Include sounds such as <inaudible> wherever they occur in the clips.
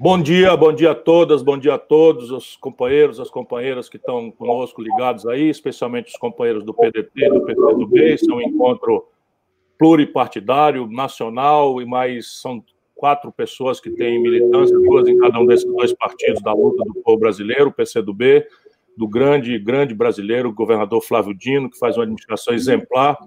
Bom dia, bom dia a todas, bom dia a todos, os companheiros, as companheiras que estão conosco ligados aí, especialmente os companheiros do PDT, do PCdoB, esse é um encontro pluripartidário, nacional, e mais são quatro pessoas que têm militância, duas em cada um desses dois partidos da luta do povo brasileiro, o PCdoB, do grande, grande brasileiro, o governador Flávio Dino, que faz uma administração exemplar,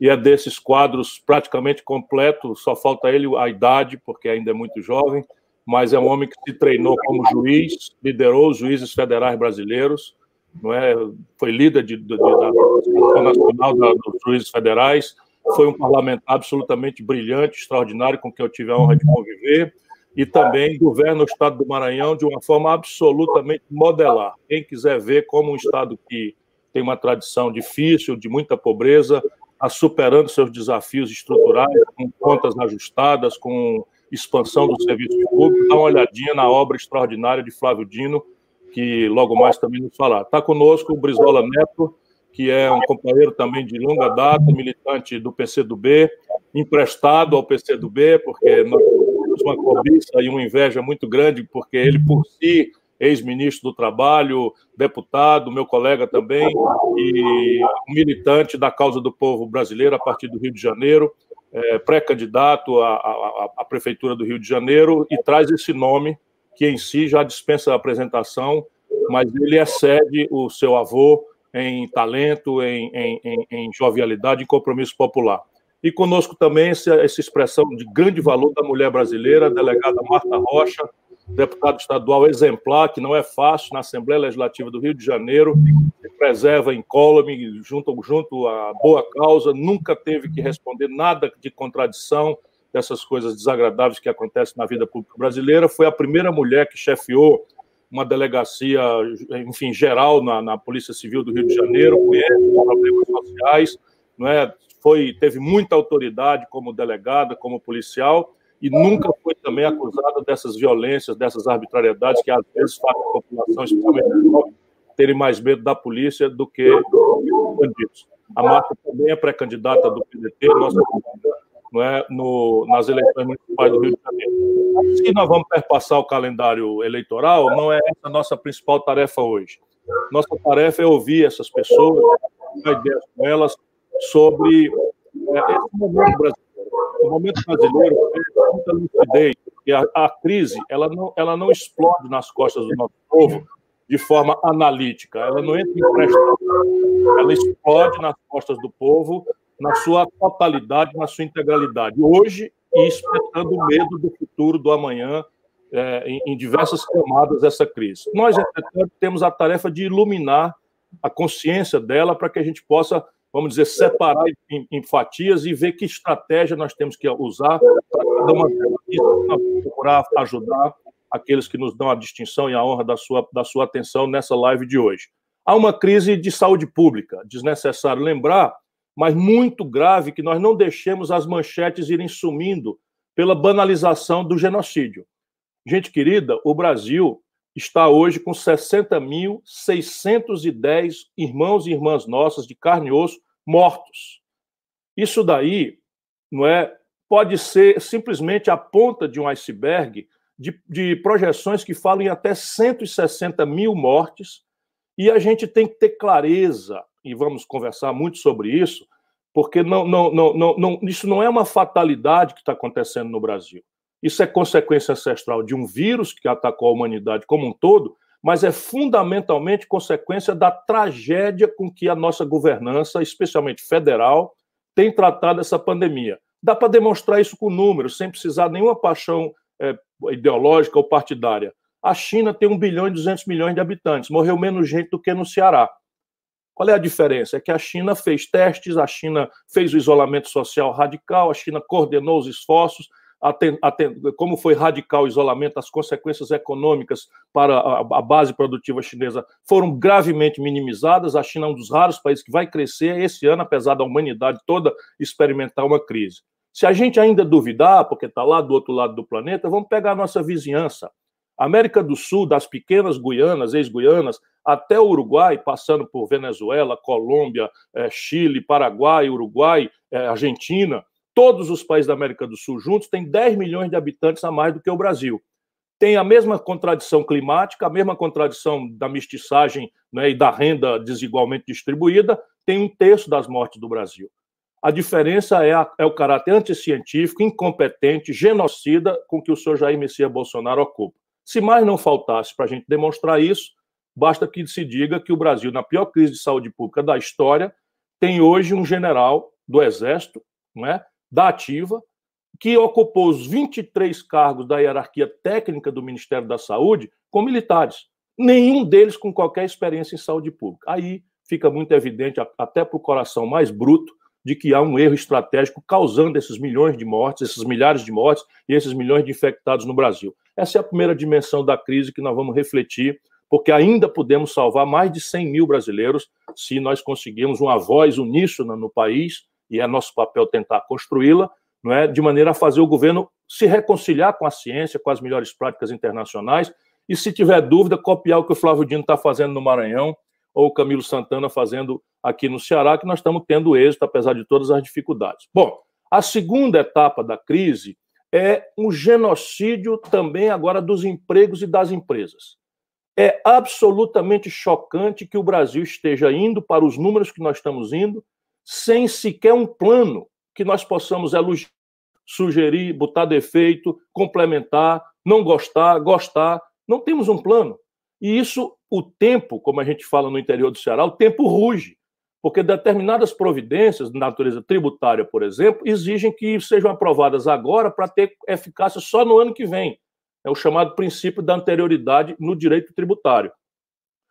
e é desses quadros praticamente completo, só falta ele a idade, porque ainda é muito jovem, mas é um homem que se treinou como juiz, liderou os juízes federais brasileiros, não é? foi líder de, de, de, da Associação Nacional da, dos Juízes Federais, foi um parlamentar absolutamente brilhante, extraordinário, com quem eu tive a honra de conviver, e também governa o estado do Maranhão de uma forma absolutamente modelar. Quem quiser ver como um estado que tem uma tradição difícil, de muita pobreza, está superando seus desafios estruturais, com contas ajustadas, com expansão do serviço público, dá uma olhadinha na obra extraordinária de Flávio Dino, que logo mais também nos falar. Está conosco o Brizola Neto, que é um companheiro também de longa data, militante do PCdoB, emprestado ao PCdoB, porque nós temos uma cobiça e uma inveja muito grande, porque ele, por si, ex-ministro do Trabalho, deputado, meu colega também, e militante da causa do povo brasileiro a partir do Rio de Janeiro, é, pré-candidato à, à, à, Prefeitura do Rio de Janeiro, e traz esse nome, que em si já dispensa a apresentação, mas ele excede o seu avô em talento, em, em, em, em jovialidade e compromisso popular. E conosco também essa, essa expressão de grande valor da mulher brasileira, a delegada Marta Rocha, deputado estadual exemplar, que não é fácil na Assembleia Legislativa do Rio de Janeiro, se preserva incólume, junto, junto à boa causa, nunca teve que responder nada de contradição dessas coisas desagradáveis que acontecem na vida pública brasileira. Foi a primeira mulher que chefiou uma delegacia, enfim, geral na, na Polícia Civil do Rio de Janeiro, conhece problemas sociais, não é? Foi, teve muita autoridade como delegada, como policial, e nunca foi também acusada dessas violências, dessas arbitrariedades que às vezes fazem a população, especialmente terem mais medo da polícia do que dos bandidos. A Marta também é pré-candidata do PDT, nossa não é, no, nas eleições municipais do Rio de Janeiro. Se nós vamos perpassar o calendário eleitoral, não é essa a nossa principal tarefa hoje. Nossa tarefa é ouvir essas pessoas, ter ideias com elas sobre é, esse momento brasileiro o momento brasileiro é muita lucidez, e a, a, crise ela não, ela não explode nas costas do nosso povo de forma analítica, ela não entra em prestação, ela explode nas costas do povo na sua totalidade, na sua integralidade. Hoje, e espetando o medo do futuro, do amanhã, é, em, em diversas camadas dessa crise. Nós, entretanto, temos a tarefa de iluminar a consciência dela para que a gente possa vamos dizer, separar em, em, fatias e ver que estratégia nós temos que usar para uma procurar ajudar aqueles que nos dão a distinção e a honra da sua, da sua atenção nessa live de hoje. Há uma crise de saúde pública, desnecessário lembrar, mas muito grave que nós não deixemos as manchetes irem sumindo pela banalização do genocídio. Gente querida, o Brasil está hoje com 60.610 irmãos e irmãs nossas de carne e osso mortos. Isso daí não é pode ser simplesmente a ponta de um iceberg de, de projeções que falam em até 160 mil mortes, e a gente tem que ter clareza, e vamos conversar muito sobre isso, porque não, não, não, não, não isso não é uma fatalidade que está acontecendo no Brasil. Isso é consequência ancestral de um vírus que atacou a humanidade como um todo, mas é fundamentalmente consequência da tragédia com que a nossa governança, especialmente federal, tem tratado essa pandemia. Dá para demonstrar isso com números, sem precisar de nenhuma paixão é, ideológica ou partidária. A China tem 1 bilhão e 200 milhões de habitantes, morreu menos gente do que no Ceará. Qual é a diferença? É que a China fez testes, a China fez o isolamento social radical, a China coordenou os esforços, como foi radical o isolamento, as consequências econômicas para a base produtiva chinesa foram gravemente minimizadas. A China é um dos raros países que vai crescer esse ano, apesar da humanidade toda experimentar uma crise. Se a gente ainda duvidar, porque está lá do outro lado do planeta, vamos pegar a nossa vizinhança. América do Sul, das pequenas Guianas, ex-Guianas, até o Uruguai, passando por Venezuela, Colômbia, eh, Chile, Paraguai, Uruguai, eh, Argentina, Todos os países da América do Sul juntos têm 10 milhões de habitantes a mais do que o Brasil. tem a mesma contradição climática, a mesma contradição da mestiçagem né, e da renda desigualmente distribuída, tem um terço das mortes do Brasil. A diferença é, a, é o caráter anticientífico, incompetente, genocida com que o senhor Jair Messias Bolsonaro ocupa. Se mais não faltasse para a gente demonstrar isso, basta que se diga que o Brasil, na pior crise de saúde pública da história, tem hoje um general do Exército, né, da Ativa, que ocupou os 23 cargos da hierarquia técnica do Ministério da Saúde com militares. Nenhum deles com qualquer experiência em saúde pública. Aí fica muito evidente, até para o coração mais bruto, de que há um erro estratégico causando esses milhões de mortes, esses milhares de mortes e esses milhões de infectados no Brasil. Essa é a primeira dimensão da crise que nós vamos refletir, porque ainda podemos salvar mais de 100 mil brasileiros se nós conseguirmos uma voz uníssona no país, e é nosso papel tentar construí-la, não é, de maneira a fazer o governo se reconciliar com a ciência, com as melhores práticas internacionais, e se tiver dúvida, copiar o que o Flávio Dino está fazendo no Maranhão, ou o Camilo Santana fazendo aqui no Ceará, que nós estamos tendo êxito, apesar de todas as dificuldades. Bom, a segunda etapa da crise é um genocídio também agora dos empregos e das empresas. É absolutamente chocante que o Brasil esteja indo para os números que nós estamos indo, sem sequer um plano que nós possamos elogiar, sugerir, botar defeito, complementar, não gostar, gostar. Não temos um plano. E isso, o tempo, como a gente fala no interior do Ceará, o tempo ruge, porque determinadas providências de natureza tributária, por exemplo, exigem que sejam aprovadas agora para ter eficácia só no ano que vem. É o chamado princípio da anterioridade no direito tributário.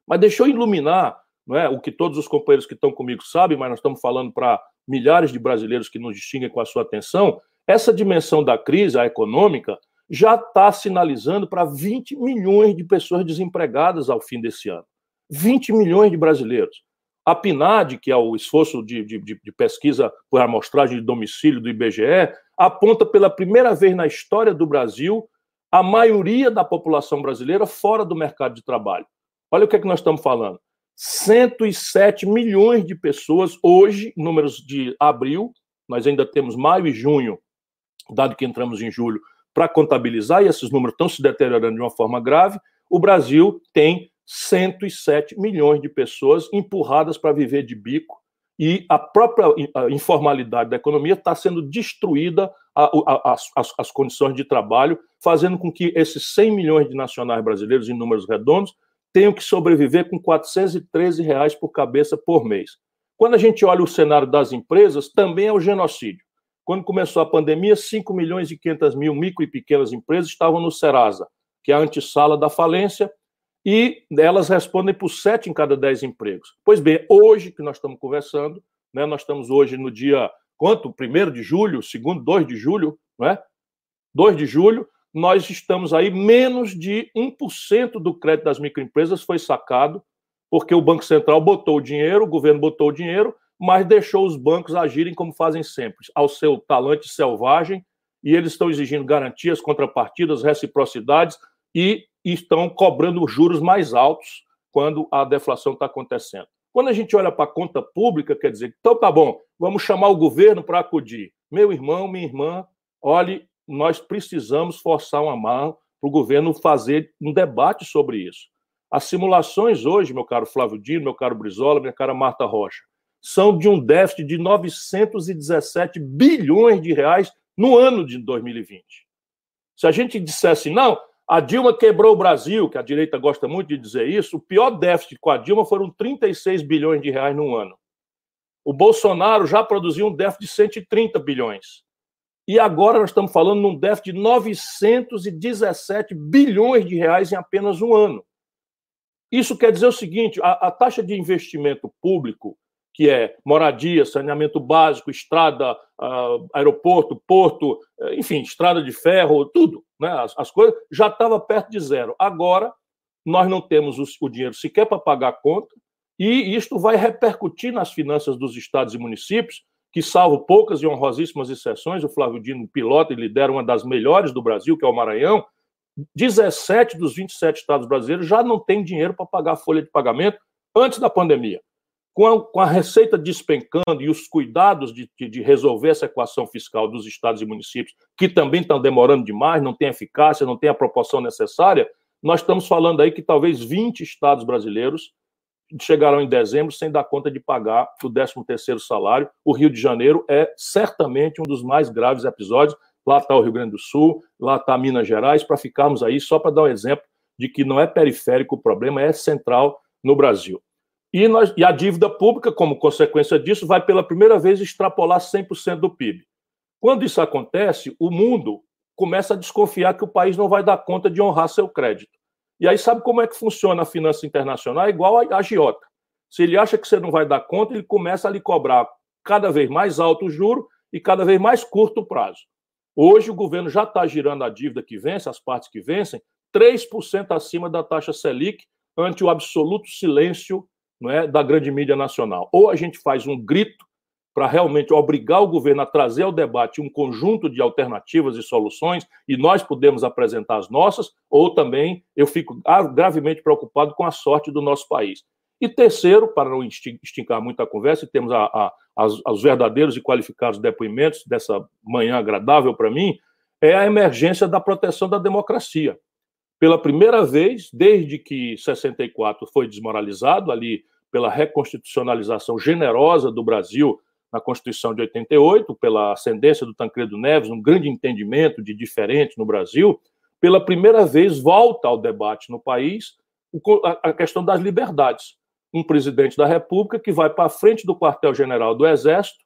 Mas deixou iluminar é, o que todos os companheiros que estão comigo sabem, mas nós estamos falando para milhares de brasileiros que nos distinguem com a sua atenção, essa dimensão da crise, a econômica, já está sinalizando para 20 milhões de pessoas desempregadas ao fim desse ano. 20 milhões de brasileiros. A PNAD, que é o esforço de, de, de pesquisa por amostragem de domicílio do IBGE, aponta pela primeira vez na história do Brasil a maioria da população brasileira fora do mercado de trabalho. Olha o que, é que nós estamos falando. 107 milhões de pessoas hoje, números de abril, nós ainda temos maio e junho, dado que entramos em julho, para contabilizar, e esses números estão se deteriorando de uma forma grave, o Brasil tem 107 milhões de pessoas empurradas para viver de bico, e a própria informalidade da economia está sendo destruída as, as, as condições de trabalho, fazendo com que esses 100 milhões de nacionais brasileiros, em números redondos, tenham que sobreviver com 413 reais por cabeça por mês. Quando a gente olha o cenário das empresas, também é o genocídio. Quando começou a pandemia, 5 milhões e 500 mil micro e pequenas empresas estavam no Serasa, que é a antessala da falência, e elas respondem por 7 em cada 10 empregos. Pois bem, hoje que nós estamos conversando, né, nós estamos hoje no dia, quanto? 1 de julho, segundo, 2 de julho, não é? 2 de julho, nós estamos aí, menos de 1% do crédito das microempresas foi sacado, porque o Banco Central botou o dinheiro, o governo botou o dinheiro, mas deixou os bancos agirem como fazem sempre, ao seu talante selvagem, e eles estão exigindo garantias, contrapartidas, reciprocidades e estão cobrando juros mais altos quando a deflação está acontecendo. Quando a gente olha para a conta pública, quer dizer, então tá bom, vamos chamar o governo para acudir. Meu irmão, minha irmã, olhe, nós precisamos forçar uma mão para o governo fazer um debate sobre isso. As simulações hoje, meu caro Flávio Dino, meu caro Brizola, minha cara Marta Rocha, são de um déficit de 917 bilhões de reais no ano de 2020. Se a gente dissesse, não, a Dilma quebrou o Brasil, que a direita gosta muito de dizer isso, o pior déficit com a Dilma foram 36 bilhões de reais no ano. O Bolsonaro já produziu um déficit de 130 bilhões. E agora nós estamos falando num déficit de 917 bilhões de reais em apenas um ano. Isso quer dizer o seguinte: a, a taxa de investimento público que é moradia, saneamento básico, estrada, uh, aeroporto, porto, eh, enfim, estrada de ferro, tudo, né? as, as coisas, já estava perto de zero. Agora, nós não temos o, o dinheiro sequer para pagar a conta, e isto vai repercutir nas finanças dos estados e municípios, que, salvo poucas e honrosíssimas exceções, o Flávio Dino pilota e lidera uma das melhores do Brasil, que é o Maranhão, 17 dos 27 estados brasileiros já não têm dinheiro para pagar a folha de pagamento antes da pandemia. com a, com a, receita despencando e os cuidados de, de, de, resolver essa equação fiscal dos estados e municípios, que também estão demorando demais, não tem eficácia, não tem a proporção necessária, nós estamos falando aí que talvez 20 estados brasileiros chegarão em dezembro sem dar conta de pagar o 13º salário. O Rio de Janeiro é certamente um dos mais graves episódios. Lá está o Rio Grande do Sul, lá está Minas Gerais, para ficarmos aí, só para dar um exemplo de que não é periférico o problema, é central no Brasil. E, nós, e a dívida pública, como consequência disso, vai pela primeira vez extrapolar 100% do PIB. Quando isso acontece, o mundo começa a desconfiar que o país não vai dar conta de honrar seu crédito. E aí sabe como é que funciona a finança internacional? É igual a agiota. Se ele acha que você não vai dar conta, ele começa a lhe cobrar cada vez mais alto o juro e cada vez mais curto o prazo. Hoje o governo já está girando a dívida que vence, as partes que vencem, 3% acima da taxa Selic, ante o absoluto silêncio não é, da grande mídia nacional. Ou a gente faz um grito para realmente obrigar o governo a trazer ao debate um conjunto de alternativas e soluções, e nós podemos apresentar as nossas, ou também eu fico gravemente preocupado com a sorte do nosso país. E terceiro, para não esticar muito a conversa, e temos a, a, as, os verdadeiros e qualificados depoimentos dessa manhã agradável para mim, é a emergência da proteção da democracia. Pela primeira vez, desde que 64 foi desmoralizado, ali pela reconstitucionalização generosa do Brasil na Constituição de 88, pela ascendência do Tancredo Neves, um grande entendimento de diferente no Brasil, pela primeira vez volta ao debate no país a questão das liberdades. Um presidente da República que vai para a frente do quartel-general do Exército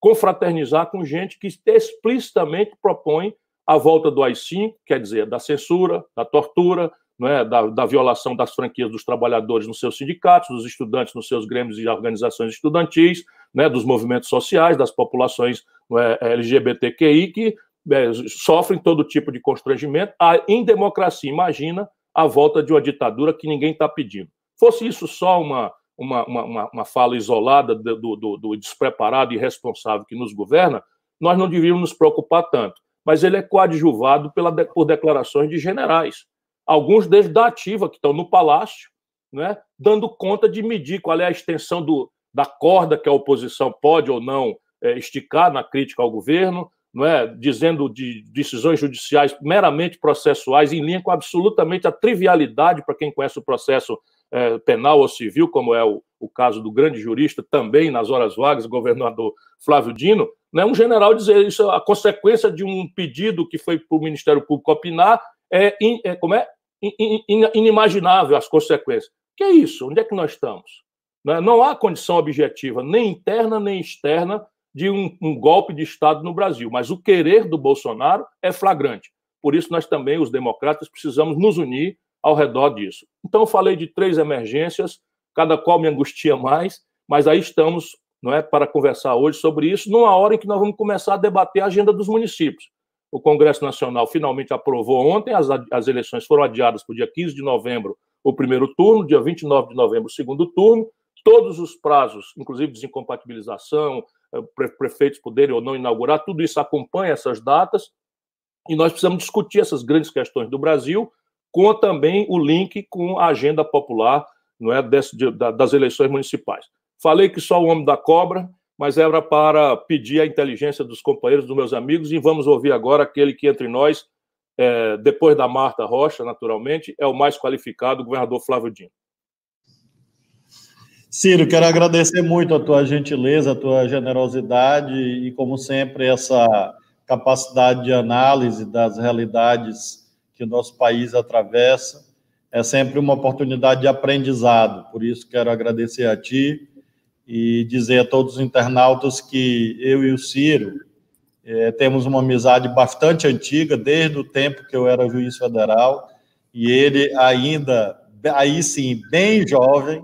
confraternizar com gente que explicitamente propõe a volta do AI-5, quer dizer, da censura, da tortura, é, da, da, violação das franquias dos trabalhadores nos seus sindicatos, dos estudantes nos seus grêmios e organizações estudantis, né, dos movimentos sociais, das populações é, LGBTQI, que é, sofrem todo tipo de constrangimento. A, em democracia, imagina a volta de uma ditadura que ninguém está pedindo. Fosse isso só uma, uma, uma, uma fala isolada do, do, do despreparado e irresponsável que nos governa, nós não deveríamos nos preocupar tanto. Mas ele é coadjuvado pela, por declarações de generais alguns deles da ativa, que estão no palácio, né, dando conta de medir qual é a extensão do, da corda que a oposição pode ou não é, esticar na crítica ao governo, não é, dizendo de decisões judiciais meramente processuais, em linha com absolutamente a trivialidade para quem conhece o processo é, penal ou civil, como é o, o, caso do grande jurista, também nas horas vagas, governador Flávio Dino, né, um general dizer isso, a consequência de um pedido que foi para o Ministério Público opinar é, in, é como é in, in, inimaginável as consequências. Que é isso? Onde é que nós estamos? Né? Não há condição objetiva, nem interna nem externa, de um, um, golpe de Estado no Brasil. Mas o querer do Bolsonaro é flagrante. Por isso, nós também, os democratas, precisamos nos unir ao redor disso. Então, eu falei de três emergências, cada qual me angustia mais, mas aí estamos não é, para conversar hoje sobre isso, numa hora em que nós vamos começar a debater a agenda dos municípios. O Congresso Nacional finalmente aprovou ontem, as, as eleições foram adiadas para o dia 15 de novembro, o primeiro turno, dia 29 de novembro, o segundo turno. Todos os prazos, inclusive desincompatibilização, eh, prefeitos poderem ou não inaugurar, tudo isso acompanha essas datas. E nós precisamos discutir essas grandes questões do Brasil, com também o link com a agenda popular não é, Des, de, das eleições municipais. Falei que só o homem da cobra mas era para pedir a inteligência dos companheiros, dos meus amigos, e vamos ouvir agora aquele que entre nós, é, depois da Marta Rocha, naturalmente, é o mais qualificado, o governador Flávio Dino. Ciro, quero agradecer muito a tua gentileza, a tua generosidade e, como sempre, essa capacidade de análise das realidades que o nosso país atravessa. É sempre uma oportunidade de aprendizado, por isso quero agradecer a ti, e dizer a todos os internautas que eu e o Ciro é, temos uma amizade bastante antiga, desde o tempo que eu era juiz federal, e ele ainda, aí sim, bem jovem,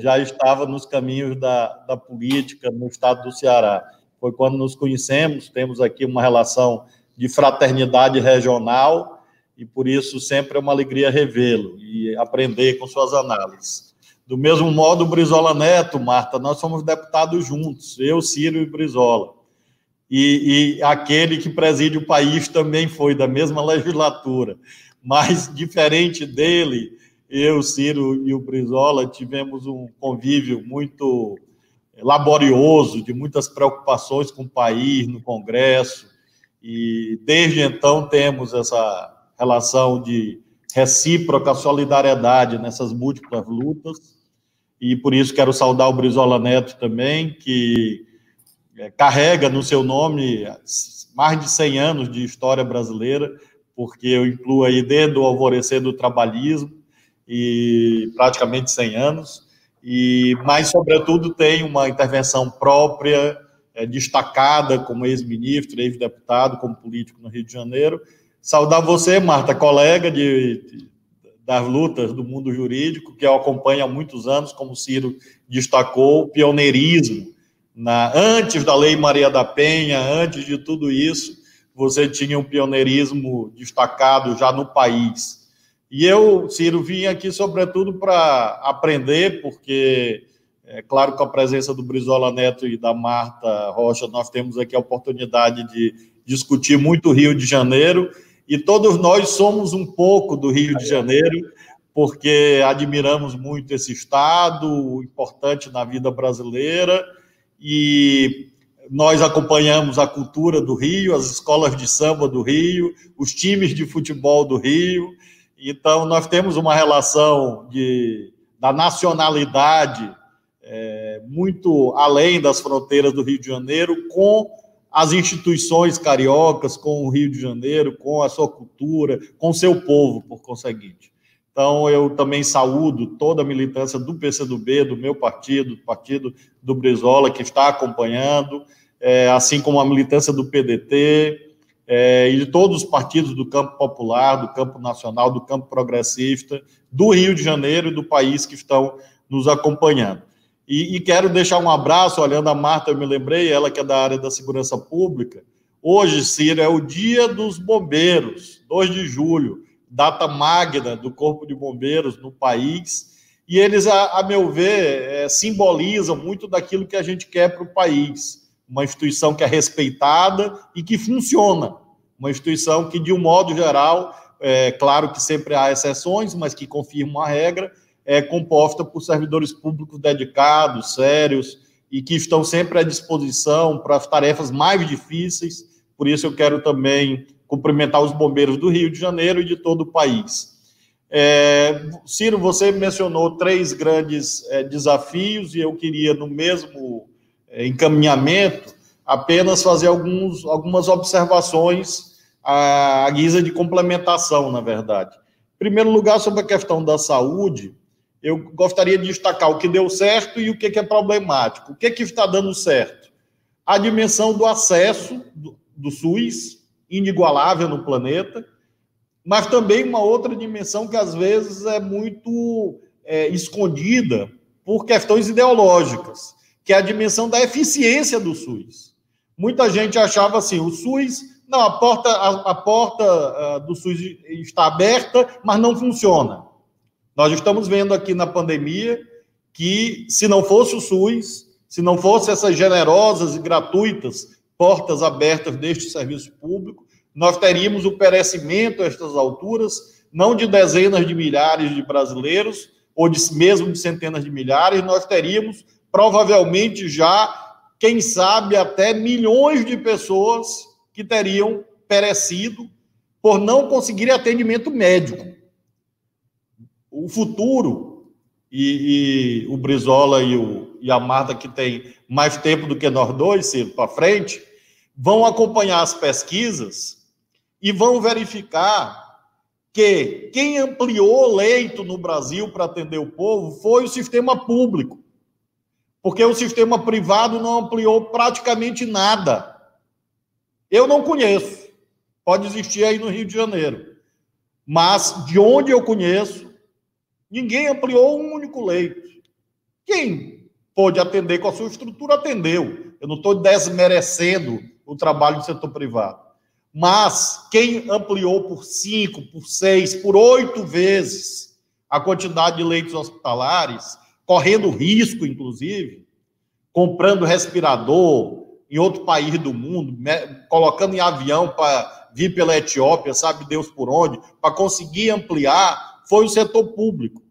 já estava nos caminhos da, da política no estado do Ceará. Foi quando nos conhecemos, temos aqui uma relação de fraternidade regional, e por isso sempre é uma alegria revê-lo e aprender com suas análises. Do mesmo modo, Brizola Neto, Marta, nós somos deputados juntos, eu, Ciro e Brizola. E, e aquele que preside o país também foi da mesma legislatura. Mas, diferente dele, eu, Ciro e o Brizola tivemos um convívio muito laborioso, de muitas preocupações com o país, no Congresso, e desde então temos essa relação de recíproca solidariedade nessas múltiplas lutas, e por isso quero saudar o Brizola Neto também, que é, carrega no seu nome mais de 100 anos de história brasileira, porque eu incluo aí desde o alvorecer do trabalhismo, e praticamente 100 anos, e mas, sobretudo, tem uma intervenção própria, é, destacada como ex-ministro, ex-deputado, como político no Rio de Janeiro. Saudar você, Marta, colega de, de, das lutas do mundo jurídico, que eu acompanho há muitos anos, como o Ciro destacou, o pioneirismo. Na, antes da Lei Maria da Penha, antes de tudo isso, você tinha um pioneirismo destacado já no país. E eu, Ciro, vim aqui sobretudo para aprender, porque é claro que com a presença do Brizola Neto e da Marta Rocha, nós temos aqui a oportunidade de discutir muito o Rio de Janeiro, e todos nós somos um pouco do Rio de Janeiro, porque admiramos muito esse estado, importante na vida brasileira, e nós acompanhamos a cultura do Rio, as escolas de samba do Rio, os times de futebol do Rio, então, nós temos uma relação de, da nacionalidade é, muito além das fronteiras do Rio de Janeiro com as instituições cariocas, com o Rio de Janeiro, com a sua cultura, com o seu povo, por conseguinte. Então, eu também saúdo toda a militância do PCdoB, do meu partido, do partido do Brizola, que está acompanhando, é, assim como a militância do PDT, é, e de todos os partidos do campo popular, do campo nacional, do campo progressista, do Rio de Janeiro e do país que estão nos acompanhando. E, e, quero deixar um abraço, olhando a Marta, eu me lembrei, ela que é da área da segurança pública. Hoje, Ciro, é o dia dos bombeiros, 2 de julho, data magna do Corpo de Bombeiros no país. E eles, a, a meu ver, é, simbolizam muito daquilo que a gente quer para o país. Uma instituição que é respeitada e que funciona uma instituição que, de um modo geral, é claro que sempre há exceções, mas que confirma a regra, é composta por servidores públicos dedicados, sérios e que estão sempre à disposição para as tarefas mais difíceis. Por isso, eu quero também cumprimentar os bombeiros do Rio de Janeiro e de todo o país. É, Ciro, você mencionou três grandes é, desafios e eu queria, no mesmo é, encaminhamento, apenas fazer alguns, algumas observações a, a guisa de complementação, na verdade. Em primeiro lugar, sobre a questão da saúde, eu gostaria de destacar o que deu certo e o que, é problemático. O que, que está dando certo? A dimensão do acesso do, do SUS, inigualável no planeta, mas também uma outra dimensão que às vezes é muito é, escondida por questões ideológicas, que é a dimensão da eficiência do SUS. Muita gente achava assim: o SUS não, a porta, a, a porta uh, do SUS está aberta, mas não funciona. Nós estamos vendo aqui na pandemia que, se não fosse o SUS, se não fosse essas generosas e gratuitas portas abertas deste serviço público, nós teríamos o perecimento a estas alturas, não de dezenas de milhares de brasileiros, ou de, mesmo de centenas de milhares, nós teríamos provavelmente já, quem sabe, até milhões de pessoas que teriam perecido por não conseguirem atendimento médico. O futuro, e, e o Brizola e, o, e, a Marta, que tem mais tempo do que nós dois, Ciro, para frente, vão acompanhar as pesquisas e vão verificar que quem ampliou leito no Brasil para atender o povo foi o sistema público. Porque o sistema privado não ampliou praticamente nada. Eu não conheço. Pode existir aí no Rio de Janeiro. Mas de onde eu conheço, ninguém ampliou um único leito. Quem pôde atender com a sua estrutura, atendeu. Eu não estou desmerecendo o trabalho do setor privado. Mas quem ampliou por cinco, por seis, por oito vezes a quantidade de leitos hospitalares, correndo risco, inclusive, comprando respirador, em outro país do mundo, colocando em avião para vir pela Etiópia, sabe Deus por onde, para conseguir ampliar, foi o setor público,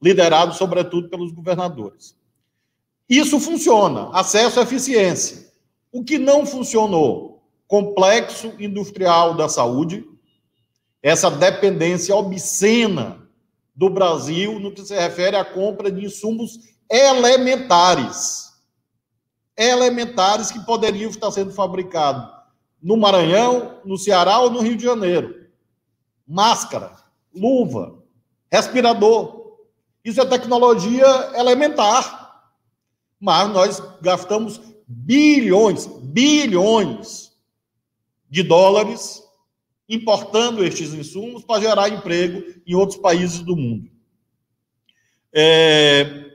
liderado sobretudo pelos governadores. Isso funciona, acesso à eficiência. O que não funcionou? Complexo industrial da saúde, essa dependência obscena do Brasil no que se refere à compra de insumos elementares. Elementares que poderiam estar sendo fabricados no Maranhão, no Ceará ou no Rio de Janeiro. Máscara, luva, respirador. Isso é tecnologia elementar. Mas nós gastamos bilhões, bilhões de dólares importando estes insumos para gerar emprego em outros países do mundo. É,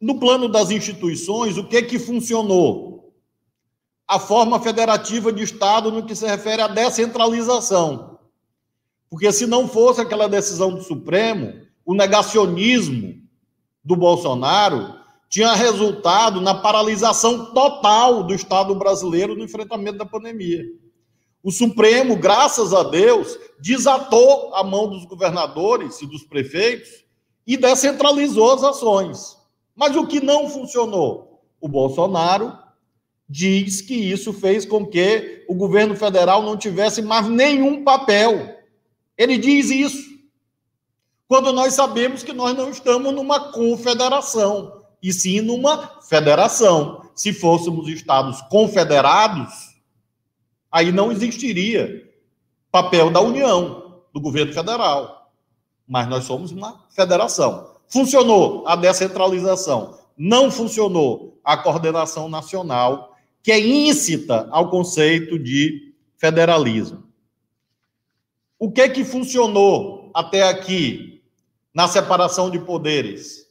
no plano das instituições, o que é que funcionou? A forma federativa de Estado no que se refere à descentralização. Porque se não fosse aquela decisão do Supremo, o negacionismo do Bolsonaro tinha resultado na paralisação total do Estado brasileiro no enfrentamento da pandemia. O Supremo, graças a Deus, desatou a mão dos governadores e dos prefeitos e descentralizou as ações. Mas o que não funcionou? O Bolsonaro diz que isso fez com que o governo federal não tivesse mais nenhum papel. Ele diz isso. Quando nós sabemos que nós não estamos numa confederação, e sim numa federação. Se fôssemos estados confederados, Aí não existiria papel da União, do governo federal. Mas nós somos uma federação. Funcionou a descentralização, não funcionou a coordenação nacional, que é íncita ao conceito de federalismo. O que é que funcionou até aqui na separação de poderes?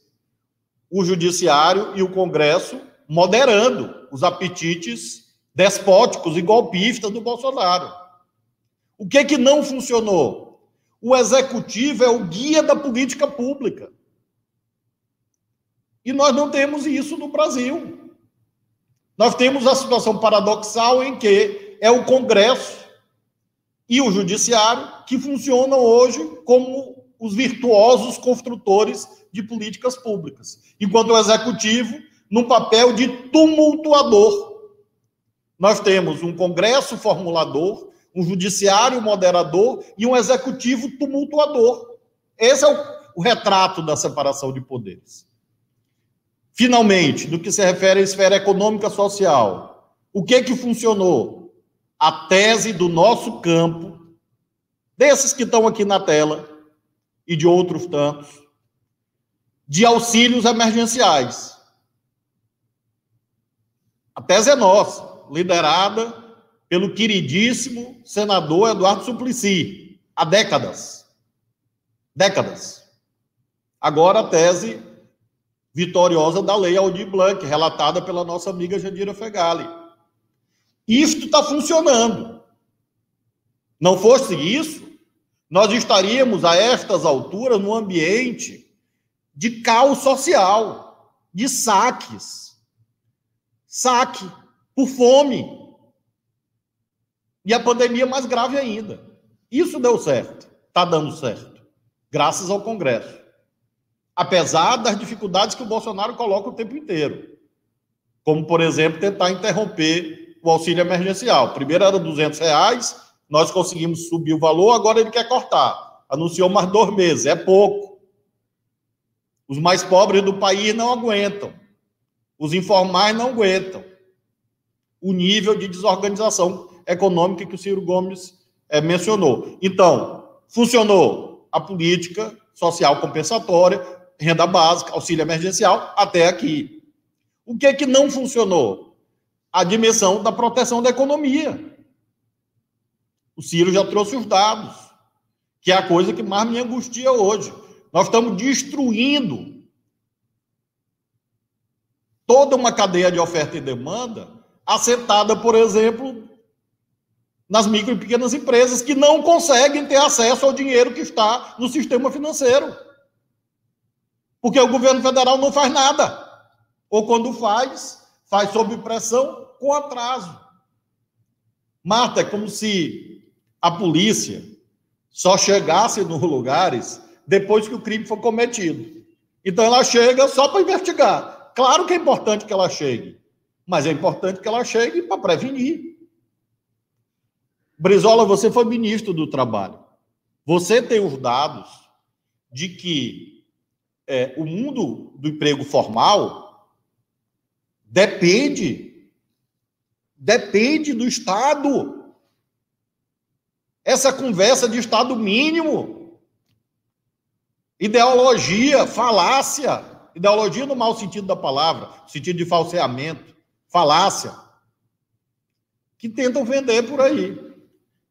O judiciário e o Congresso moderando os apetites despóticos e golpistas do Bolsonaro. O que é que não funcionou? O executivo é o guia da política pública. E nós não temos isso no Brasil. Nós temos a situação paradoxal em que é o Congresso e o Judiciário que funcionam hoje como os virtuosos construtores de políticas públicas, enquanto o Executivo, num papel de tumultuador nós temos um Congresso formulador, um Judiciário moderador e um Executivo tumultuador. Esse é o, o retrato da separação de poderes. Finalmente, no que se refere à esfera econômica social, o que que funcionou? A tese do nosso campo, desses que estão aqui na tela e de outros tantos, de auxílios emergenciais. A tese é nossa liderada pelo queridíssimo senador Eduardo Suplicy, há décadas. Décadas. Agora a tese vitoriosa da lei Aldir Blanc, relatada pela nossa amiga Jandira Fegali. Isto está funcionando. Não fosse isso, nós estaríamos a estas alturas num ambiente de caos social, de saques. Saque por fome. E a pandemia mais grave ainda. Isso deu certo, está dando certo, graças ao Congresso. Apesar das dificuldades que o Bolsonaro coloca o tempo inteiro. Como, por exemplo, tentar interromper o auxílio emergencial. Primeiro era 200 reais, nós conseguimos subir o valor, agora ele quer cortar. Anunciou mais dois meses, é pouco. Os mais pobres do país não aguentam. Os informais não aguentam o nível de desorganização econômica que o Ciro Gomes é, mencionou. Então, funcionou a política social compensatória, renda básica, auxílio emergencial, até aqui. O que é que não funcionou? A dimensão da proteção da economia. O Ciro já trouxe os dados, que é a coisa que mais me angustia hoje. Nós estamos destruindo toda uma cadeia de oferta e demanda assentada, por exemplo, nas micro e pequenas empresas que não conseguem ter acesso ao dinheiro que está no sistema financeiro. Porque o governo federal não faz nada. Ou quando faz, faz sob pressão com atraso. Marta, é como se a polícia só chegasse nos lugares depois que o crime foi cometido. Então ela chega só para investigar Claro que é importante que ela chegue, mas é importante que ela chegue para prevenir. Brizola, você foi ministro do Trabalho. Você tem os dados de que é, o mundo do emprego formal depende depende do Estado. Essa conversa de Estado mínimo, ideologia, falácia, ideologia no mau sentido da palavra, sentido de falseamento, falácia, que tentam vender por aí.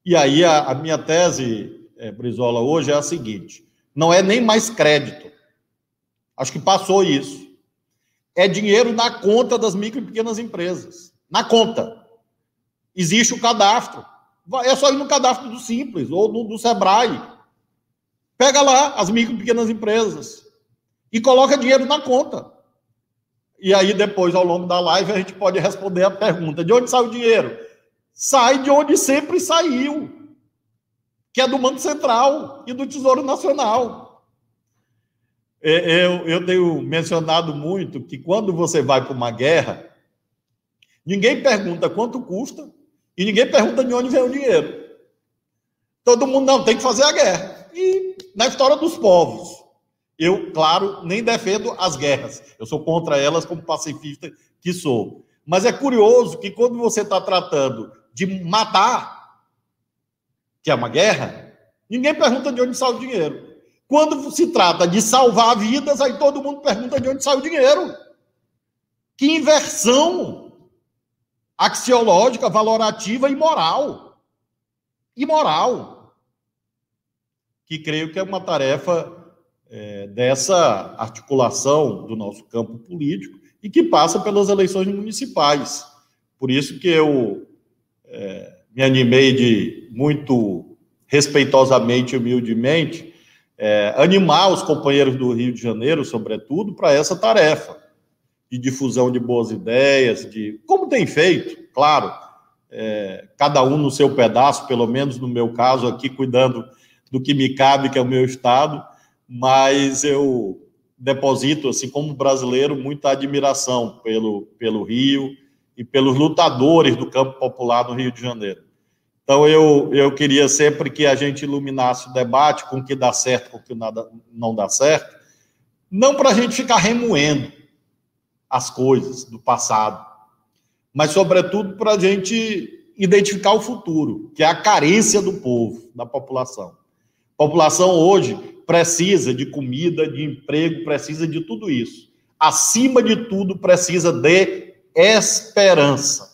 E aí a, a minha tese, é, Brizola, hoje é a seguinte: não é nem mais crédito. Acho que passou isso. É dinheiro na conta das micro e pequenas empresas. Na conta. Existe o cadastro. É só ir no cadastro do Simples ou do, do Sebrae. Pega lá as micro e pequenas empresas e coloca dinheiro na conta. E aí, depois, ao longo da live, a gente pode responder a pergunta: de onde sai o dinheiro? Sai de onde sempre saiu, que é do Banco Central e do Tesouro Nacional. É, eu, eu tenho mencionado muito que quando você vai para uma guerra, ninguém pergunta quanto custa e ninguém pergunta de onde vem o dinheiro. Todo mundo não tem que fazer a guerra. E na história dos povos, eu, claro, nem defendo as guerras. Eu sou contra elas como pacifista que sou. Mas é curioso que quando você está tratando de matar, que é uma guerra, ninguém pergunta de onde sai o dinheiro. Quando se trata de salvar vidas, aí todo mundo pergunta de onde sai o dinheiro. Que inversão axiológica, valorativa e moral. Imoral. Que creio que é uma tarefa é, dessa articulação do nosso campo político e que passa pelas eleições municipais. Por isso que eu é, me animei de muito respeitosamente humildemente é, animar os companheiros do Rio de Janeiro, sobretudo, para essa tarefa de difusão de boas ideias, de como tem feito, claro, é, cada um no seu pedaço, pelo menos no meu caso aqui, cuidando do que me cabe, que é o meu estado, mas eu deposito, assim como brasileiro, muita admiração pelo, pelo Rio e pelos lutadores do campo popular no Rio de Janeiro. Então, eu, eu queria sempre que a gente iluminasse o debate com o que dá certo, com o que nada, não dá certo, não para a gente ficar remoendo as coisas do passado, mas, sobretudo, para a gente identificar o futuro, que é a carência do povo, da população. A população hoje precisa de comida, de emprego, precisa de tudo isso. Acima de tudo, precisa de esperança.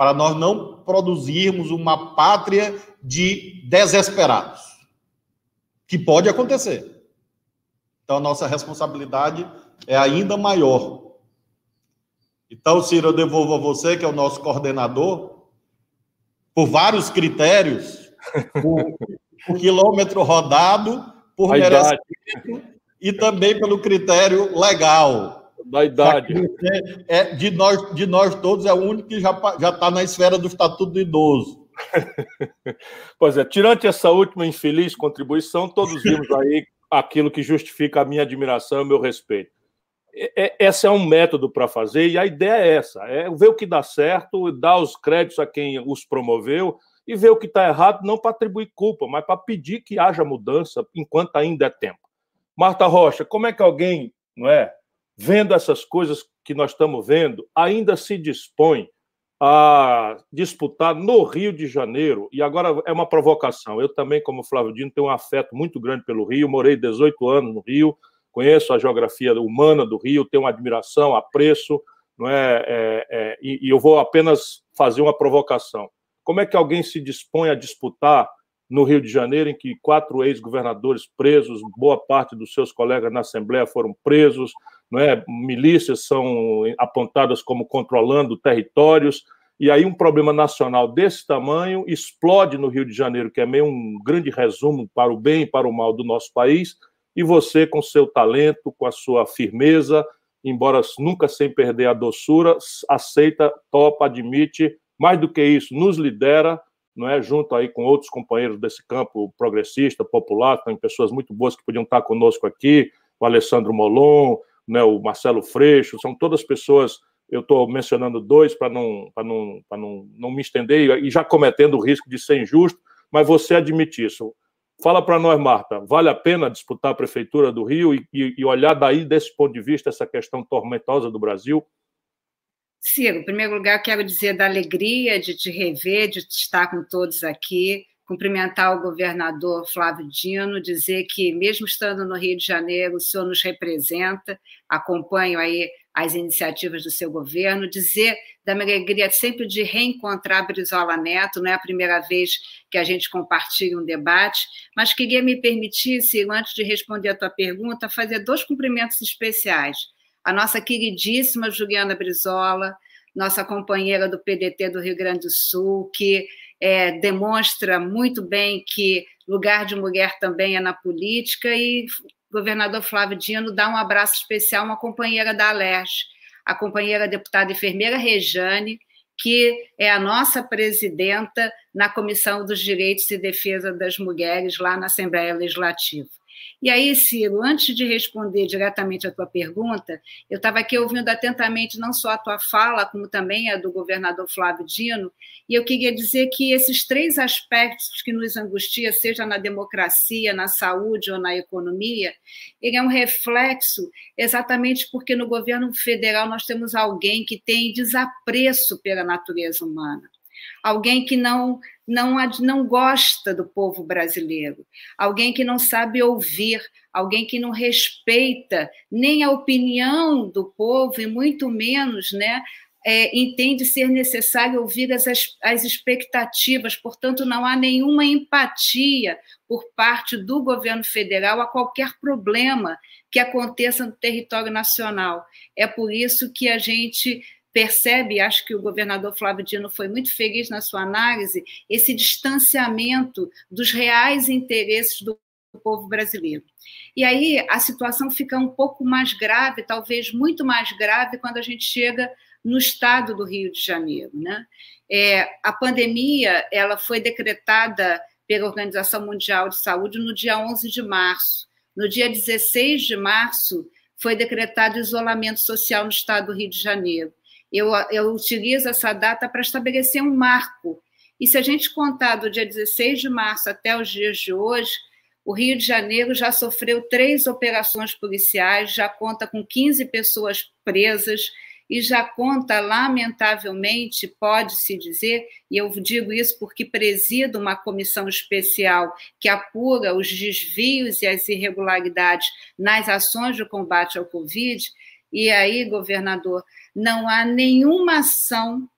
Para nós não produzirmos uma pátria de desesperados. Que pode acontecer. Então, a nossa responsabilidade é ainda maior. Então, Ciro, eu devolvo a você, que é o nosso coordenador, por vários critérios, por <laughs> por quilômetro rodado, por merecimento e também pelo critério legal. Da idade. É, de, nós, de nós todos, é o único que já está na esfera do Estatuto do Idoso. <laughs> pois é, tirante essa última infeliz contribuição, todos vimos aí aquilo que justifica a minha admiração e o meu respeito. É, esse é um método para fazer, e a ideia é essa: é ver o que dá certo, dar os créditos a quem os promoveu e ver o que está errado, não para atribuir culpa, mas para pedir que haja mudança enquanto ainda é tempo. Marta Rocha, como é que alguém, não é, vendo essas coisas que nós estamos vendo, ainda se dispõe a disputar no Rio de Janeiro? E agora é uma provocação. Eu também, como Flávio Dino, tenho um afeto muito grande pelo Rio, morei 18 anos no Rio, conheço a geografia humana do Rio, tenho admiração, apreço, não é, é, é e, e eu vou apenas fazer uma provocação. Como é que alguém se dispõe a disputar no Rio de Janeiro, em que quatro ex-governadores presos, boa parte dos seus colegas na Assembleia foram presos, não é? milícias são apontadas como controlando territórios, e aí um problema nacional desse tamanho explode no Rio de Janeiro, que é meio um grande resumo para o bem e para o mal do nosso país, e você, com seu talento, com a sua firmeza, embora nunca sem perder a doçura, aceita, topa, admite mais do que isso, nos lidera, não é, junto aí com outros companheiros desse campo progressista, popular, tem pessoas muito boas que podiam estar conosco aqui, o Alessandro Molon, né, o Marcelo Freixo, são todas pessoas, eu estou mencionando dois para não, não, não, não me estender e já cometendo o risco de ser injusto, mas você admite isso. Fala para nós, Marta, vale a pena disputar a Prefeitura do Rio e, e, olhar daí, desse ponto de vista, essa questão tormentosa do Brasil? Ciro, em primeiro lugar, quero dizer da alegria de te rever, de estar com todos aqui, cumprimentar o governador Flávio Dino, dizer que, mesmo estando no Rio de Janeiro, o senhor nos representa, acompanho aí as iniciativas do seu governo, dizer da minha alegria sempre de reencontrar Brizola Neto, não é a primeira vez que a gente compartilha um debate, mas queria me permitir, Ciro, antes de responder a tua pergunta, fazer dois cumprimentos especiais. A nossa queridíssima Juliana Brizola, nossa companheira do PDT do Rio Grande do Sul, que é, demonstra muito bem que lugar de mulher também é na política, e governador Flávio Dino dá um abraço especial a uma companheira da Alerj, a companheira deputada enfermeira Rejane, que é a nossa presidenta na Comissão dos Direitos e Defesa das Mulheres, lá na Assembleia Legislativa. E aí, Ciro, antes de responder diretamente a tua pergunta, eu estava aqui ouvindo atentamente não só a tua fala, como também a do governador Flávio Dino, e eu queria dizer que esses três aspectos que nos angustia, seja na democracia, na saúde ou na economia, ele é um reflexo exatamente porque no governo federal nós temos alguém que tem desapreço pela natureza humana alguém que não, não, não gosta do povo brasileiro, alguém que não sabe ouvir, alguém que não respeita nem a opinião do povo e muito menos né, é, entende ser necessário ouvir as, as expectativas, portanto, não há nenhuma empatia por parte do governo federal a qualquer problema que aconteça no território nacional. É por isso que a gente percebe, acho que o governador Flávio Dino foi muito feliz na sua análise, esse distanciamento dos reais interesses do povo brasileiro. E aí a situação fica um pouco mais grave, talvez muito mais grave, quando a gente chega no estado do Rio de Janeiro. Né? É, a pandemia ela foi decretada pela Organização Mundial de Saúde no dia 11 de março. No dia 16 de março, foi decretado isolamento social no estado do Rio de Janeiro eu, eu utilizo essa data para estabelecer um marco. E se a gente contar do dia 16 de março até os dias de hoje, o Rio de Janeiro já sofreu três operações policiais, já conta com 15 pessoas presas e já conta, lamentavelmente, pode-se dizer, e eu digo isso porque presido uma comissão especial que apura os desvios e as irregularidades nas ações de combate ao Covid, e aí, governador, não há nenhuma ação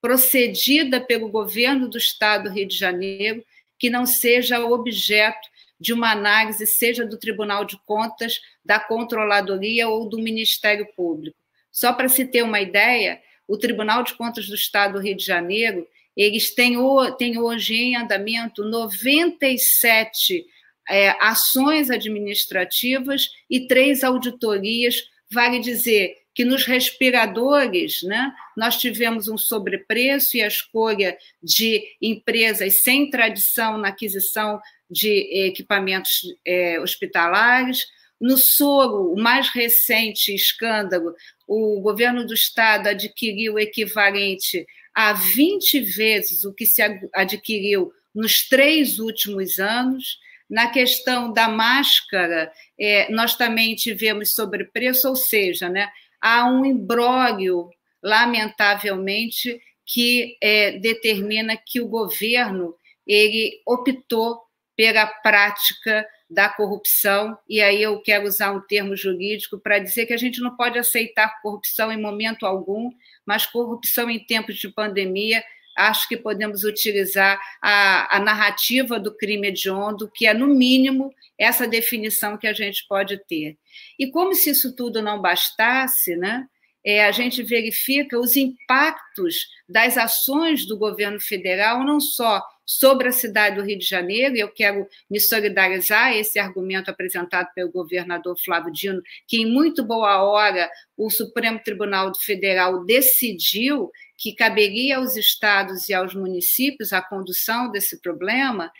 procedida pelo governo do Estado do Rio de Janeiro que não seja objeto de uma análise, seja do Tribunal de Contas, da Controladoria ou do Ministério Público. Só para se ter uma ideia, o Tribunal de Contas do Estado do Rio de Janeiro, eles têm, têm hoje em andamento 97 é, ações administrativas e três auditorias, vale dizer, que nos respiradores, né, nós tivemos um sobrepreço e a escolha de empresas sem tradição na aquisição de equipamentos é, hospitalares. No soro, o mais recente escândalo, o governo do estado adquiriu o equivalente a 20 vezes o que se adquiriu nos três últimos anos. Na questão da máscara, é, nós também tivemos sobrepreço, ou seja, né, há um imbróglio, lamentavelmente, que é, determina que o governo ele optou pela prática da corrupção, e aí eu quero usar um termo jurídico para dizer que a gente não pode aceitar corrupção em momento algum, mas corrupção em tempos de pandemia, acho que podemos utilizar a, a narrativa do crime hediondo, que é, no mínimo, essa definição que a gente pode ter. E como se isso tudo não bastasse, né? É, a gente verifica os impactos das ações do governo federal, não só sobre a cidade do Rio de Janeiro, e eu quero me solidarizar a esse argumento apresentado pelo governador Flávio Dino, que em muito boa hora o Supremo Tribunal Federal decidiu que caberia aos estados e aos municípios a condução desse problema,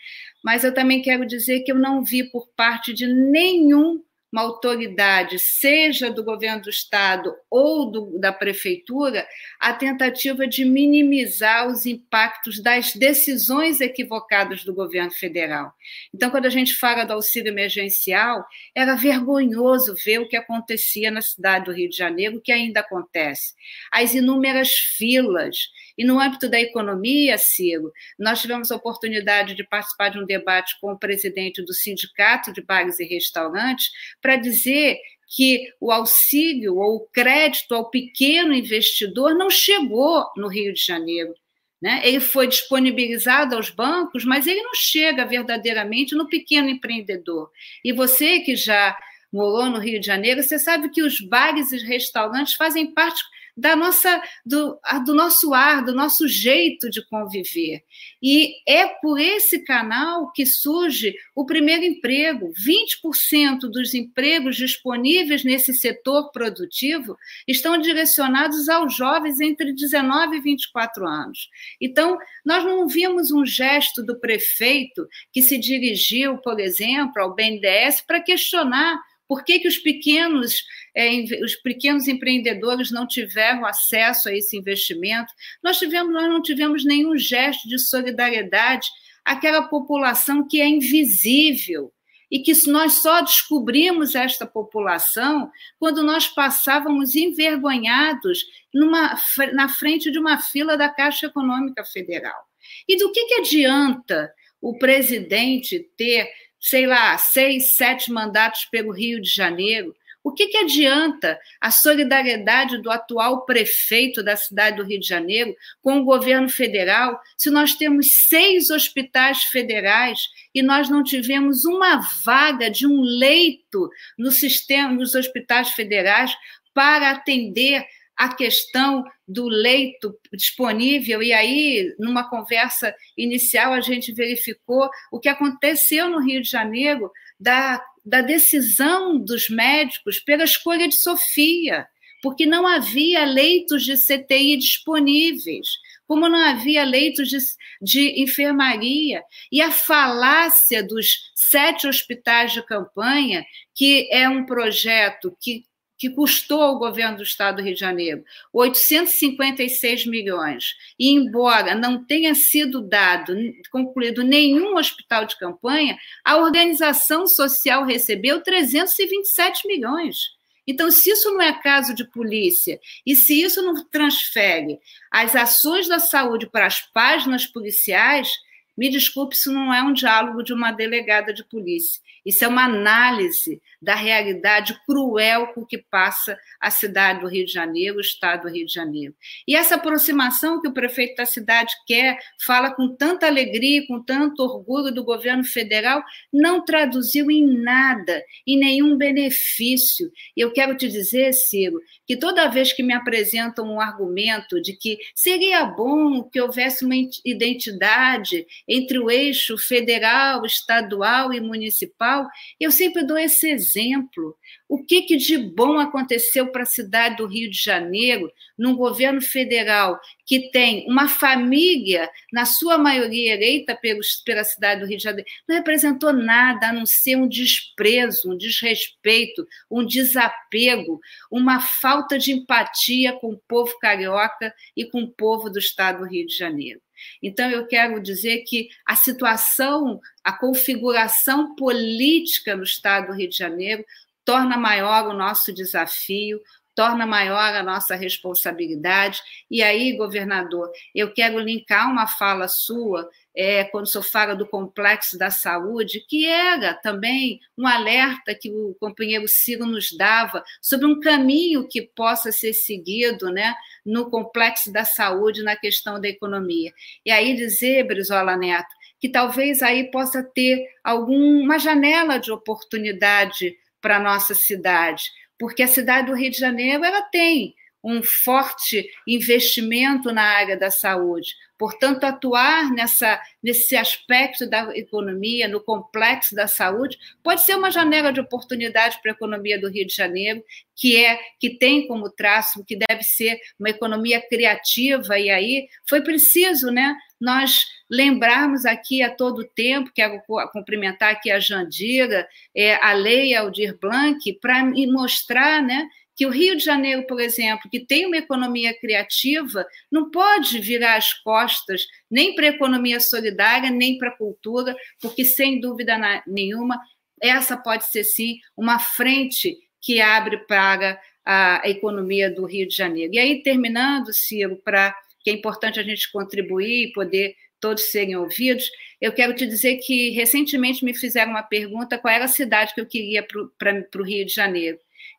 mas eu também quero dizer que eu não vi por parte de nenhum uma autoridade, seja do governo do estado ou do, da prefeitura, a tentativa de minimizar os impactos das decisões equivocadas do governo federal. Então, quando a gente fala do auxílio emergencial, era vergonhoso ver o que acontecia na cidade do Rio de Janeiro, que ainda acontece. As inúmeras filas. E no âmbito da economia, Ciro, nós tivemos a oportunidade de participar de um debate com o presidente do Sindicato de Bares e Restaurantes para dizer que o auxílio ou o crédito ao pequeno investidor não chegou no Rio de Janeiro. Né? Ele foi disponibilizado aos bancos, mas ele não chega verdadeiramente no pequeno empreendedor. E você que já morou no Rio de Janeiro, você sabe que os bares e restaurantes fazem parte da nossa, do, do nosso ar, do nosso jeito de conviver. E é por esse canal que surge o primeiro emprego. 20% dos empregos disponíveis nesse setor produtivo estão direcionados aos jovens entre 19 e 24 anos. Então, nós não vimos um gesto do prefeito que se dirigiu, por exemplo, ao BNDES para questionar por que, que os pequenos é, os pequenos empreendedores não tiveram acesso a esse investimento? Nós tivemos, nós não tivemos nenhum gesto de solidariedade àquela população que é invisível e que nós só descobrimos esta população quando nós passávamos envergonhados numa, na frente de uma fila da Caixa Econômica Federal. E do que, que adianta o presidente ter sei lá, seis, sete mandatos pelo Rio de Janeiro. O que, que adianta a solidariedade do atual prefeito da cidade do Rio de Janeiro com o governo federal se nós temos seis hospitais federais e nós não tivemos uma vaga de um leito no sistema, nos hospitais federais para atender a questão do leito disponível, e aí, numa conversa inicial, a gente verificou o que aconteceu no Rio de Janeiro da, da decisão dos médicos pela escolha de Sofia, porque não havia leitos de CTI disponíveis, como não havia leitos de, de enfermaria, e a falácia dos sete hospitais de campanha, que é um projeto que que custou ao governo do estado do Rio de Janeiro 856 milhões, e embora não tenha sido dado, concluído nenhum hospital de campanha, a organização social recebeu 327 milhões. Então, se isso não é caso de polícia e se isso não transfere as ações da saúde para as páginas policiais, me desculpe, isso não é um diálogo de uma delegada de polícia. Isso é uma análise da realidade cruel com que passa a cidade do Rio de Janeiro, o estado do Rio de Janeiro. E essa aproximação que o prefeito da cidade quer, fala com tanta alegria, com tanto orgulho do governo federal, não traduziu em nada, em nenhum benefício. E eu quero te dizer, Ciro, que toda vez que me apresentam um argumento de que seria bom que houvesse uma identidade entre o eixo federal, estadual e municipal, eu sempre dou esse exemplo. O que, que de bom aconteceu para a cidade do Rio de Janeiro, num governo federal que tem uma família, na sua maioria eleita pela cidade do Rio de Janeiro, não representou nada a não ser um desprezo, um desrespeito, um desapego, uma falta de empatia com o povo carioca e com o povo do estado do Rio de Janeiro. Então, eu quero dizer que a situação, a configuração política no Estado do Rio de Janeiro torna maior o nosso desafio, torna maior a nossa responsabilidade. E aí, governador, eu quero linkar uma fala sua é, quando senhor fala do complexo da saúde, que era também um alerta que o companheiro Ciro nos dava sobre um caminho que possa ser seguido né, no complexo da saúde, na questão da economia. E aí dizer, Brizola Neto, que talvez aí possa ter alguma janela de oportunidade para a nossa cidade, porque a cidade do Rio de Janeiro ela tem um forte investimento na área da saúde. Portanto, atuar nessa, nesse aspecto da economia, no complexo da saúde, pode ser uma janela de oportunidade para a economia do Rio de Janeiro, que é que tem como traço que deve ser uma economia criativa. E aí foi preciso, né, nós lembrarmos aqui a todo tempo, quero cumprimentar aqui a Jandira, é, a Lei Aldir Blanc, para mostrar né, que o Rio de Janeiro, por exemplo, que tem uma economia criativa, não pode virar as costas nem para a economia solidária, nem para a cultura, porque, sem dúvida nenhuma, essa pode ser, sim, uma frente que abre para a economia do Rio de Janeiro. E aí, terminando, Ciro, para que é importante a gente contribuir e poder todos serem ouvidos, eu quero te dizer que recentemente me fizeram uma pergunta qual era a cidade que eu queria para o Rio de Janeiro.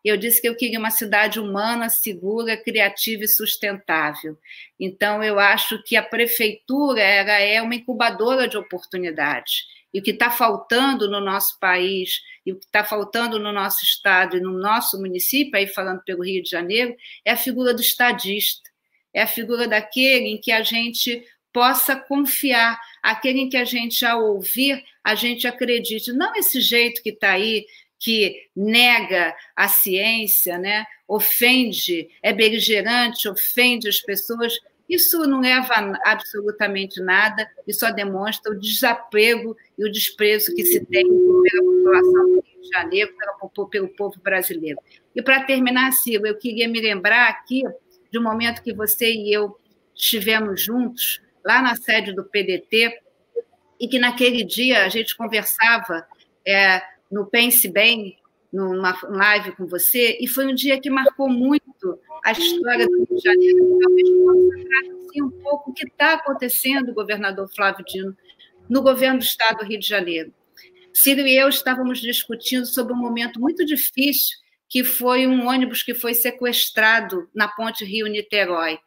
Eu disse que eu queria uma cidade humana, segura, criativa e sustentável. Então, eu acho que a prefeitura ela é uma incubadora de oportunidades. E o que está faltando no nosso país, e o que está faltando no nosso estado e no nosso município, aí falando pelo Rio de Janeiro, é a figura do estadista. É a figura daquele em que a gente possa confiar, aquele em que a gente, ao ouvir, a gente acredite. Não esse jeito que está aí que nega a ciência, né? ofende, é beligerante, ofende as pessoas, isso não leva a absolutamente nada e só demonstra o desapego e o desprezo que se tem pela população do Rio de Janeiro, pelo, pelo povo brasileiro. E para terminar, Silvia, eu queria me lembrar aqui de um momento que você e eu estivemos juntos lá na sede do PDT e que naquele dia a gente conversava é, no Pense Bem, numa live com você, e foi um dia que marcou muito a história do Rio de Janeiro, talvez possa traduzir um pouco o que está acontecendo, governador Flávio Dino, no governo do Estado do Rio de Janeiro. Ciro e eu estávamos discutindo sobre um momento muito difícil, que foi um ônibus que foi sequestrado na ponte Rio-Niterói.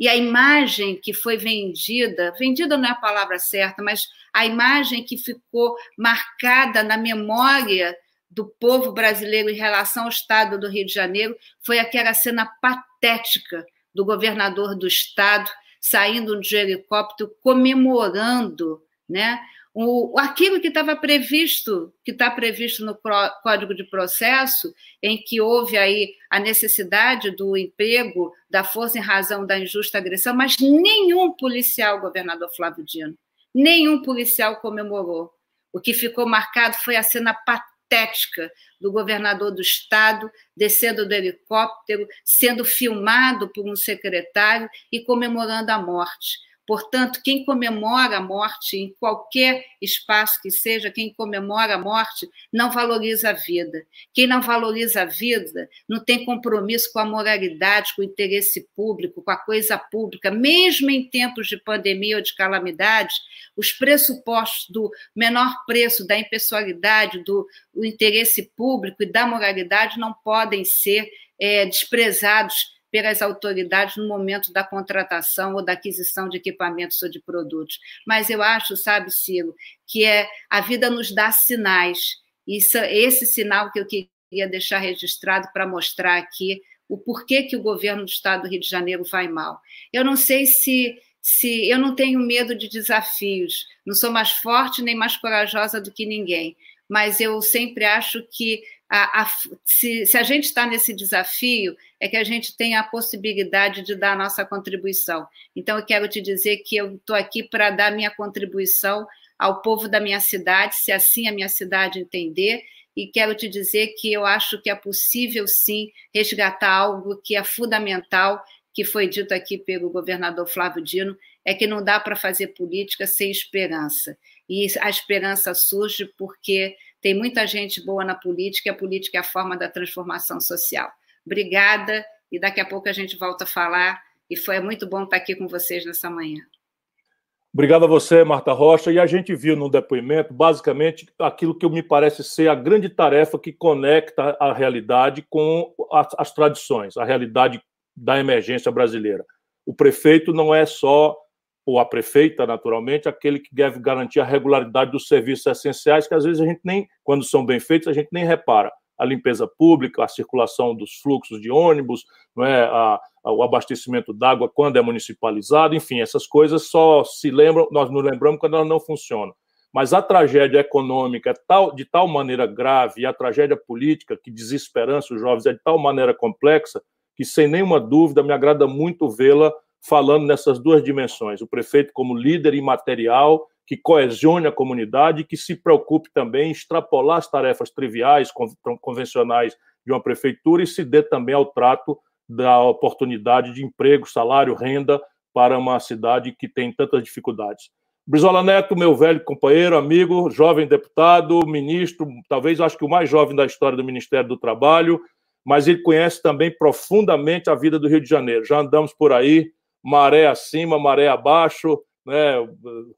E a imagem que foi vendida, vendida não é a palavra certa, mas a imagem que ficou marcada na memória do povo brasileiro em relação ao estado do Rio de Janeiro foi aquela cena patética do governador do estado saindo de helicóptero comemorando né, o, aquilo que estava previsto, que está previsto no Código de Processo, em que houve aí a necessidade do emprego da força em razão da injusta agressão, mas nenhum policial, governador Flávio Dino, nenhum policial comemorou. O que ficou marcado foi a cena patética do governador do estado descendo do helicóptero, sendo filmado por um secretário e comemorando a morte. Portanto, quem comemora a morte em qualquer espaço que seja, quem comemora a morte, não valoriza a vida. Quem não valoriza a vida não tem compromisso com a moralidade, com o interesse público, com a coisa pública. Mesmo em tempos de pandemia ou de calamidade, os pressupostos do menor preço, da impessoalidade, do, interesse público e da moralidade não podem ser é, desprezados pelas autoridades no momento da contratação ou da aquisição de equipamentos ou de produtos. Mas eu acho, sabe, Ciro, que é a vida nos dá sinais. Isso, esse sinal que eu queria deixar registrado para mostrar aqui o porquê que o governo do Estado do Rio de Janeiro vai mal. Eu não sei se se eu não tenho medo de desafios, não sou mais forte nem mais corajosa do que ninguém, mas eu sempre acho que a, a, se, se, a gente está nesse desafio, é que a gente tem a possibilidade de dar a nossa contribuição. Então, eu quero te dizer que eu estou aqui para dar minha contribuição ao povo da minha cidade, se assim a minha cidade entender, e quero te dizer que eu acho que é possível, sim, resgatar algo que é fundamental, que foi dito aqui pelo governador Flávio Dino, é que não dá para fazer política sem esperança. E a esperança surge porque tem muita gente boa na política e a política é a forma da transformação social. Obrigada e daqui a pouco a gente volta a falar. E foi muito bom estar aqui com vocês nessa manhã. Obrigado a você, Marta Rocha. E a gente viu no depoimento, basicamente, aquilo que me parece ser a grande tarefa que conecta a realidade com as, as tradições, a realidade da emergência brasileira. O prefeito não é só ou a prefeita, naturalmente, aquele que deve garantir a regularidade dos serviços essenciais, que às vezes a gente nem, quando são bem feitos, a gente nem repara. A limpeza pública, a circulação dos fluxos de ônibus, não é? A, a, o abastecimento d'água quando é municipalizado, enfim, essas coisas só se lembram, nós nos lembramos quando elas não funcionam. Mas a tragédia econômica é tal, de tal maneira grave e a tragédia política que desesperança os jovens é de tal maneira complexa que, sem nenhuma dúvida, me agrada muito vê-la falando nessas duas dimensões. O prefeito como líder imaterial, que coesione a comunidade, que se preocupe também em extrapolar as tarefas triviais, convencionais de uma prefeitura e se dê também ao trato da oportunidade de emprego, salário, renda para uma cidade que tem tantas dificuldades. Brizola Neto, meu velho companheiro, amigo, jovem deputado, ministro, talvez acho que o mais jovem da história do Ministério do Trabalho, mas ele conhece também profundamente a vida do Rio de Janeiro. Já andamos por aí, maré acima, maré abaixo, né,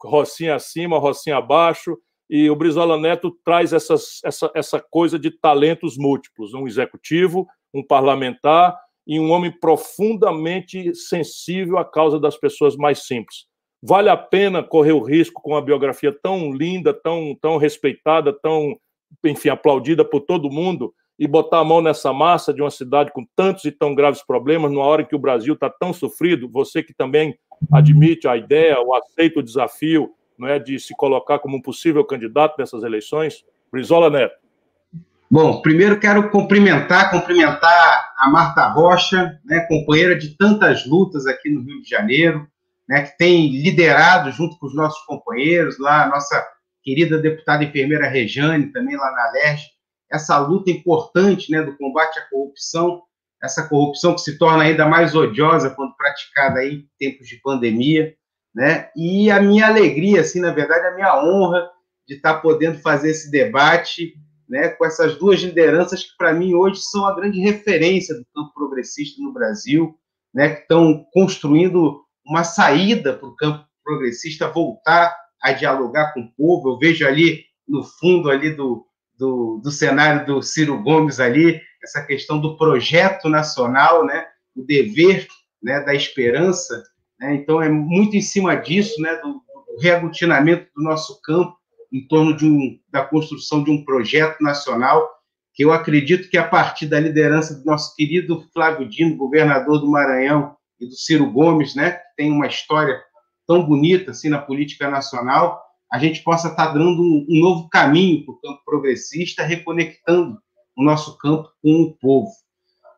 Rocinha acima, Rocinha abaixo, e o Brizola Neto traz essas, essa, essa coisa de talentos múltiplos, um executivo, um parlamentar e um homem profundamente sensível à causa das pessoas mais simples. Vale a pena correr o risco com uma biografia tão linda, tão, tão respeitada, tão, enfim, aplaudida por todo mundo, e botar a mão nessa massa de uma cidade com tantos e tão graves problemas, numa hora em que o Brasil está tão sofrido, você que também admite a ideia, ou aceita o desafio não é, de se colocar como um possível candidato nessas eleições? Brizola Neto. Bom, primeiro quero cumprimentar, cumprimentar a Marta Rocha, né, companheira de tantas lutas aqui no Rio de Janeiro, né, que tem liderado junto com os nossos companheiros lá, a nossa querida deputada enfermeira Rejane, também lá na LERJ, essa luta importante né, do combate à corrupção, essa corrupção que se torna ainda mais odiosa quando praticada aí em tempos de pandemia, né? E a minha alegria, assim, na verdade, a minha honra de estar podendo fazer esse debate, né, com essas duas lideranças que para mim hoje são a grande referência do campo progressista no Brasil, né, que estão construindo uma saída para o campo progressista voltar a dialogar com o povo. Eu vejo ali no fundo ali do, do, do cenário do Ciro Gomes ali essa questão do projeto nacional, né, o dever né, da esperança. Né, então é muito em cima disso, né, do, do do nosso campo em torno de um, da construção de um projeto nacional que eu acredito que a partir da liderança do nosso querido Flávio Dino, governador do Maranhão, e do Ciro Gomes, né, que tem uma história tão bonita assim na política nacional, a gente possa estar tá dando um novo caminho para o campo progressista, reconectando o nosso campo com o povo.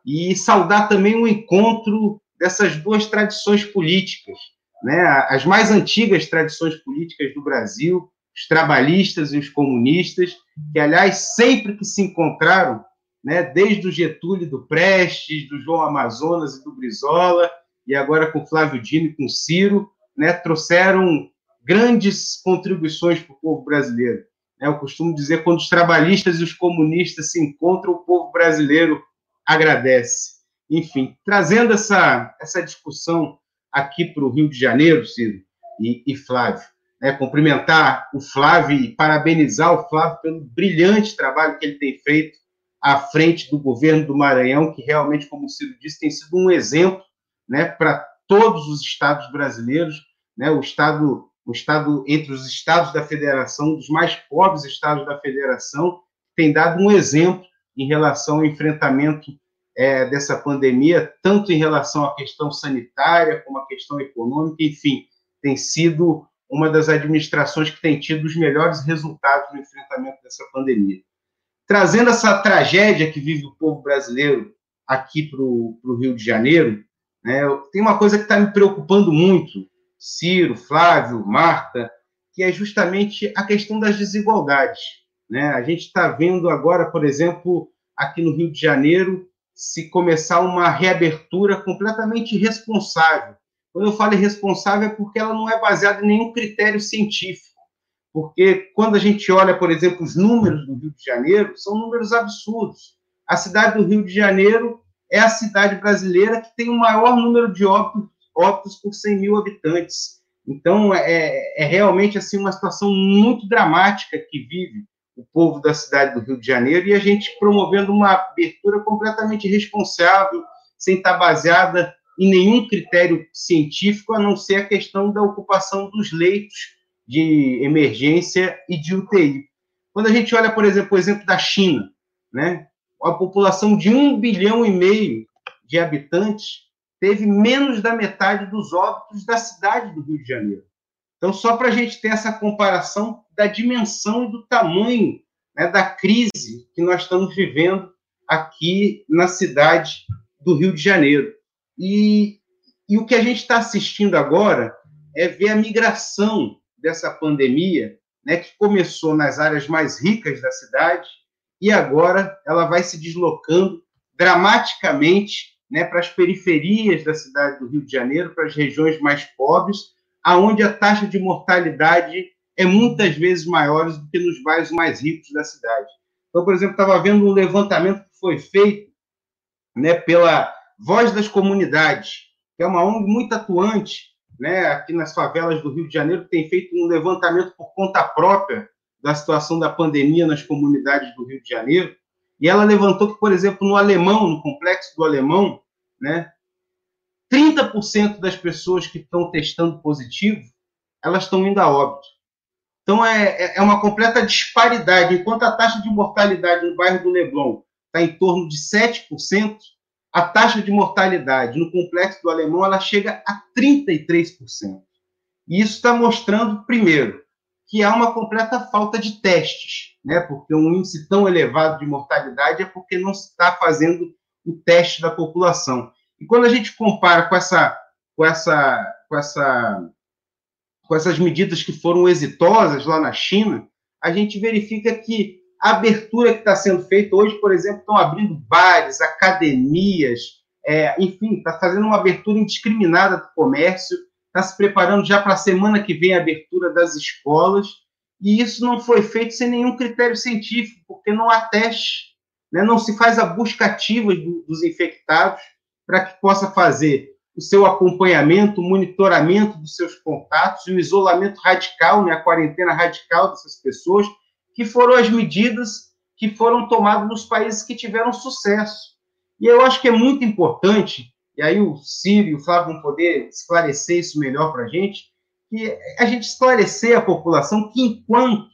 E saudar também o encontro dessas duas tradições políticas, né, as mais antigas tradições políticas do Brasil, os trabalhistas e os comunistas, que, aliás, sempre que se encontraram, né, desde o Getúlio do Prestes, do João Amazonas e do Brizola, e agora com Flávio Dino e com Ciro, né, trouxeram grandes contribuições para o povo brasileiro. Né, eu costumo dizer quando os trabalhistas e os comunistas se encontram, o povo brasileiro agradece. Enfim, trazendo essa, essa discussão aqui para o Rio de Janeiro, Ciro e, e Flávio, né, cumprimentar o Flávio e parabenizar o Flávio pelo brilhante trabalho que ele tem feito à frente do governo do Maranhão, que realmente, como o Ciro disse, tem sido um exemplo né, para todos os estados brasileiros, né, o estado o estado entre os estados da federação, um dos mais pobres estados da federação, tem dado um exemplo em relação ao enfrentamento é, dessa pandemia, tanto em relação à questão sanitária como à questão econômica, enfim, tem sido uma das administrações que tem tido os melhores resultados no enfrentamento dessa pandemia. Trazendo essa tragédia que vive o povo brasileiro aqui para o Rio de Janeiro, né? Tem uma coisa que está me preocupando muito, Ciro, Flávio, Marta, que é justamente a questão das desigualdades. Né? A gente está vendo agora, por exemplo, aqui no Rio de Janeiro, se começar uma reabertura completamente irresponsável. Quando eu falo irresponsável é porque ela não é baseada em nenhum critério científico. Porque quando a gente olha, por exemplo, os números do Rio de Janeiro, são números absurdos. A cidade do Rio de Janeiro é a cidade brasileira que tem o maior número de óbitos, óbitos por 100 mil habitantes. Então, é, é realmente assim uma situação muito dramática que vive o povo da cidade do Rio de Janeiro e a gente promovendo uma abertura completamente irresponsável, sem estar baseada em nenhum critério científico, a não ser a questão da ocupação dos leitos de emergência e de UTI. Quando a gente olha, por exemplo, o exemplo da China, né? a população de um bilhão e meio de habitantes teve menos da metade dos óbitos da cidade do Rio de Janeiro. Então, só para a gente ter essa comparação da dimensão e do tamanho né, da crise que nós estamos vivendo aqui na cidade do Rio de Janeiro. E e o que a gente está assistindo agora é ver a migração dessa pandemia, né, que começou nas áreas mais ricas da cidade e agora ela vai se deslocando dramaticamente né, para as periferias da cidade do Rio de Janeiro, para as regiões mais pobres, aonde a taxa de mortalidade é muitas vezes maior do que nos bairros mais ricos da cidade. Então, por exemplo, estava vendo um levantamento que foi feito né, pela Voz das Comunidades, que é uma ONG muito atuante né, aqui nas favelas do Rio de Janeiro, que tem feito um levantamento por conta própria da situação da pandemia nas comunidades do Rio de Janeiro. E ela levantou que, por exemplo, no Alemão, no complexo do Alemão, né, 30% das pessoas que estão testando positivo, elas estão indo a óbito. Então, é, é, é uma completa disparidade. Enquanto a taxa de mortalidade no bairro do Leblon está em torno de 7%, a taxa de mortalidade no complexo do Alemão ela chega a 33%. E isso está mostrando, primeiro, que há uma completa falta de testes, né? porque um índice tão elevado de mortalidade é porque não se está fazendo o teste da população. E quando a gente compara com essa, com essa, com essa, com essas medidas que foram exitosas lá na China, a gente verifica que a abertura que está sendo feita hoje, por exemplo, estão abrindo bares, academias, é, enfim, está fazendo uma abertura indiscriminada do comércio, está se preparando já para a semana que vem a abertura das escolas, e isso não foi feito sem nenhum critério científico, porque não há teste, né? não se faz a busca ativa do, dos infectados para que possa fazer o seu acompanhamento, o monitoramento dos seus contatos e o isolamento radical, né? a quarentena radical dessas pessoas, que foram as medidas que foram tomadas nos países que tiveram sucesso. E eu acho que é muito importante, e aí o Ciro e o Flávio vão poder esclarecer isso melhor para a gente, que a gente esclarecer a população que enquanto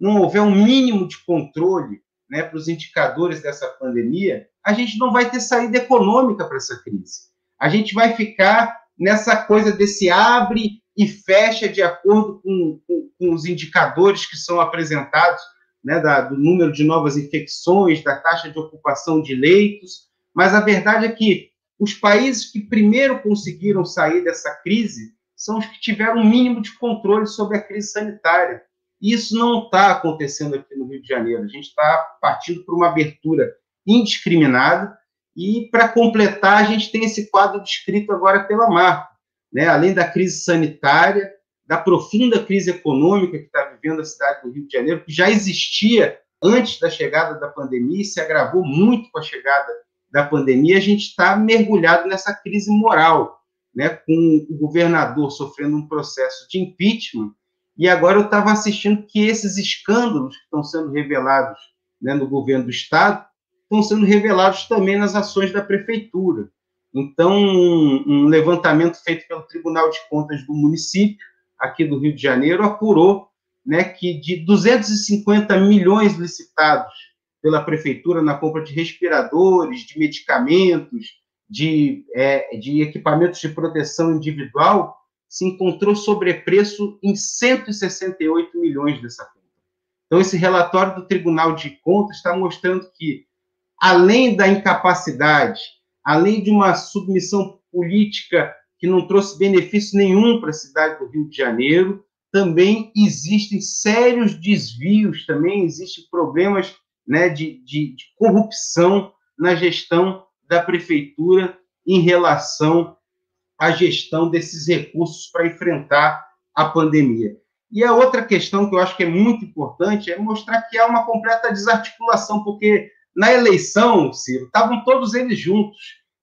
não houver um mínimo de controle né, para os indicadores dessa pandemia, a gente não vai ter saída econômica para essa crise. A gente vai ficar nessa coisa desse abre e fecha de acordo com, com, com os indicadores que são apresentados, né, da, do número de novas infecções, da taxa de ocupação de leitos, mas a verdade é que os países que primeiro conseguiram sair dessa crise são os que tiveram um mínimo de controle sobre a crise sanitária. E isso não está acontecendo aqui no Rio de Janeiro. A gente está partindo para uma abertura indiscriminada e, para completar, a gente tem esse quadro descrito agora pela Marta né, além da crise sanitária, da profunda crise econômica que está vivendo a cidade do Rio de Janeiro, que já existia antes da chegada da pandemia e se agravou muito com a chegada da pandemia, a gente está mergulhado nessa crise moral, né, com o governador sofrendo um processo de impeachment, e agora eu estava assistindo que esses escândalos que estão sendo revelados né, no governo do Estado estão sendo revelados também nas ações da prefeitura. Então, um, levantamento feito pelo Tribunal de Contas do município, aqui do Rio de Janeiro, apurou né, que de 250 milhões licitados pela prefeitura na compra de respiradores, de medicamentos, de, é, de equipamentos de proteção individual, se encontrou sobrepreço em 168 milhões dessa compra. Então, esse relatório do Tribunal de Contas está mostrando que, além da incapacidade além de uma submissão política que não trouxe benefício nenhum para a cidade do Rio de Janeiro, também existem sérios desvios, também existem problemas né, de, de, de corrupção na gestão da prefeitura em relação à gestão desses recursos para enfrentar a pandemia. E a outra questão que eu acho que é muito importante é mostrar que há uma completa desarticulação, porque na eleição, Ciro, estavam todos eles juntos.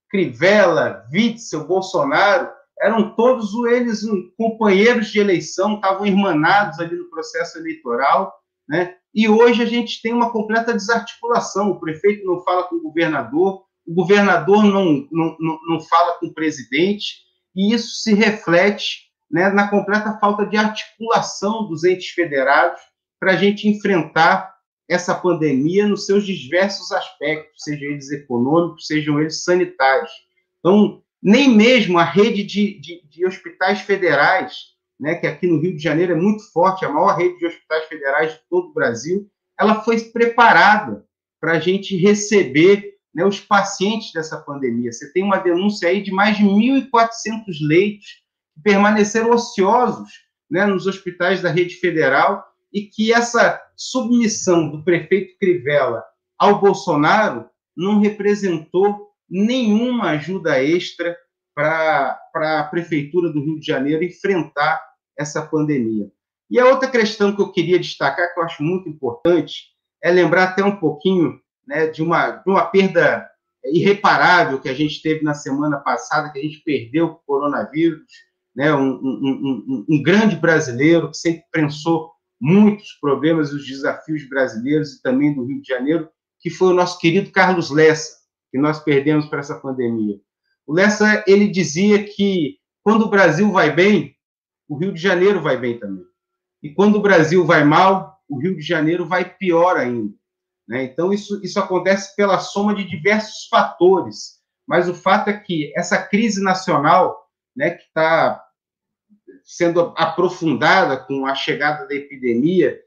Crivella, Witzel, Bolsonaro, eram todos eles companheiros de eleição, estavam irmanados ali no processo eleitoral, né? E hoje a gente tem uma completa desarticulação. O prefeito não fala com o governador, o governador não, não, não, fala com o presidente, e isso se reflete né, na completa falta de articulação dos entes federados para a gente enfrentar essa pandemia nos seus diversos aspectos, sejam eles econômicos, sejam eles sanitários. Então, nem mesmo a rede de, de, de, hospitais federais, né, que aqui no Rio de Janeiro é muito forte, a maior rede de hospitais federais de todo o Brasil, ela foi preparada para a gente receber né, os pacientes dessa pandemia. Você tem uma denúncia aí de mais de 1.400 leitos que permaneceram ociosos né, nos hospitais da rede federal e que essa submissão do prefeito Crivella ao Bolsonaro não representou nenhuma ajuda extra para a Prefeitura do Rio de Janeiro enfrentar essa pandemia. E a outra questão que eu queria destacar, que eu acho muito importante, é lembrar até um pouquinho né, de, uma, de uma perda irreparável que a gente teve na semana passada, que a gente perdeu o coronavírus, né, um, um, um, um grande brasileiro que sempre pensou muitos problemas e os desafios brasileiros e também do Rio de Janeiro, que foi o nosso querido Carlos Lessa, que nós perdemos para essa pandemia. O Lessa, ele dizia que quando o Brasil vai bem, o Rio de Janeiro vai bem também. E quando o Brasil vai mal, o Rio de Janeiro vai pior ainda. Né? Então, isso, isso acontece pela soma de diversos fatores. Mas o fato é que essa crise nacional, né, que está sendo aprofundada com a chegada da epidemia,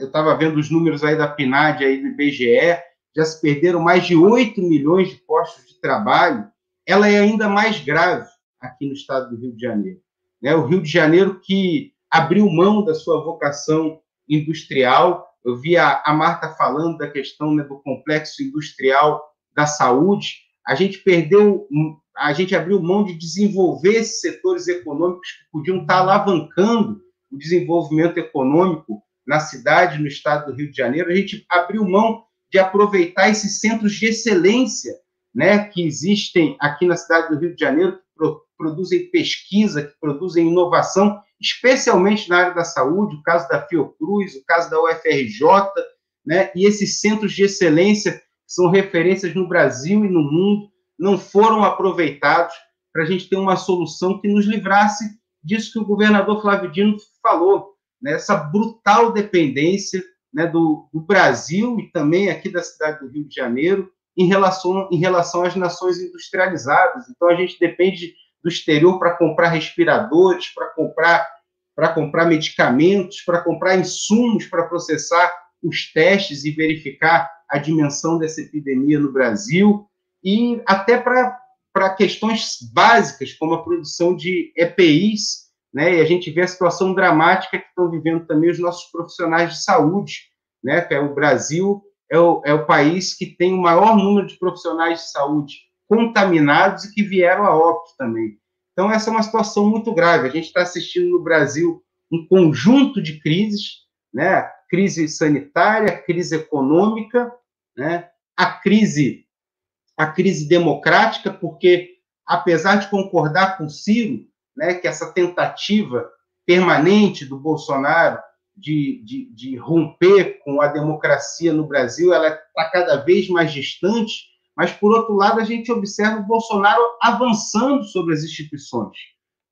eu estava vendo os números aí da PNAD, aí do IBGE, já se perderam mais de 8 milhões de postos de trabalho, ela é ainda mais grave aqui no estado do Rio de Janeiro. Né? O Rio de Janeiro que abriu mão da sua vocação industrial, eu vi a, a Marta falando da questão né, do complexo industrial da saúde, a gente perdeu, a gente abriu mão de desenvolver esses setores econômicos que podiam estar alavancando o desenvolvimento econômico na cidade, no estado do Rio de Janeiro, a gente abriu mão de aproveitar esses centros de excelência né, que existem aqui na cidade do Rio de Janeiro, que produzem pesquisa, que produzem inovação, especialmente na área da saúde, o caso da Fiocruz, o caso da UFRJ, né, e esses centros de excelência que são referências no Brasil e no mundo, não foram aproveitados para a gente ter uma solução que nos livrasse disso que o governador Flávio Dino falou, né, essa brutal dependência né, do, do, Brasil e também aqui da cidade do Rio de Janeiro em relação, em relação às nações industrializadas. Então, a gente depende do exterior para comprar respiradores, para comprar, para comprar medicamentos, para comprar insumos para processar os testes e verificar a dimensão dessa epidemia no Brasil, e até para, questões básicas, como a produção de EPIs né? E a gente vê a situação dramática que estão vivendo também os nossos profissionais de saúde, né? Que é o Brasil é o, é o país que tem o maior número de profissionais de saúde contaminados e que vieram a óbito também. Então essa é uma situação muito grave. A gente está assistindo no Brasil um conjunto de crises, né? Crise sanitária, crise econômica, né? A crise a crise democrática, porque apesar de concordar com Ciro, né, que essa tentativa permanente do Bolsonaro de, de, de romper com a democracia no Brasil, ela está cada vez mais distante, mas, por outro lado, a gente observa o Bolsonaro avançando sobre as instituições.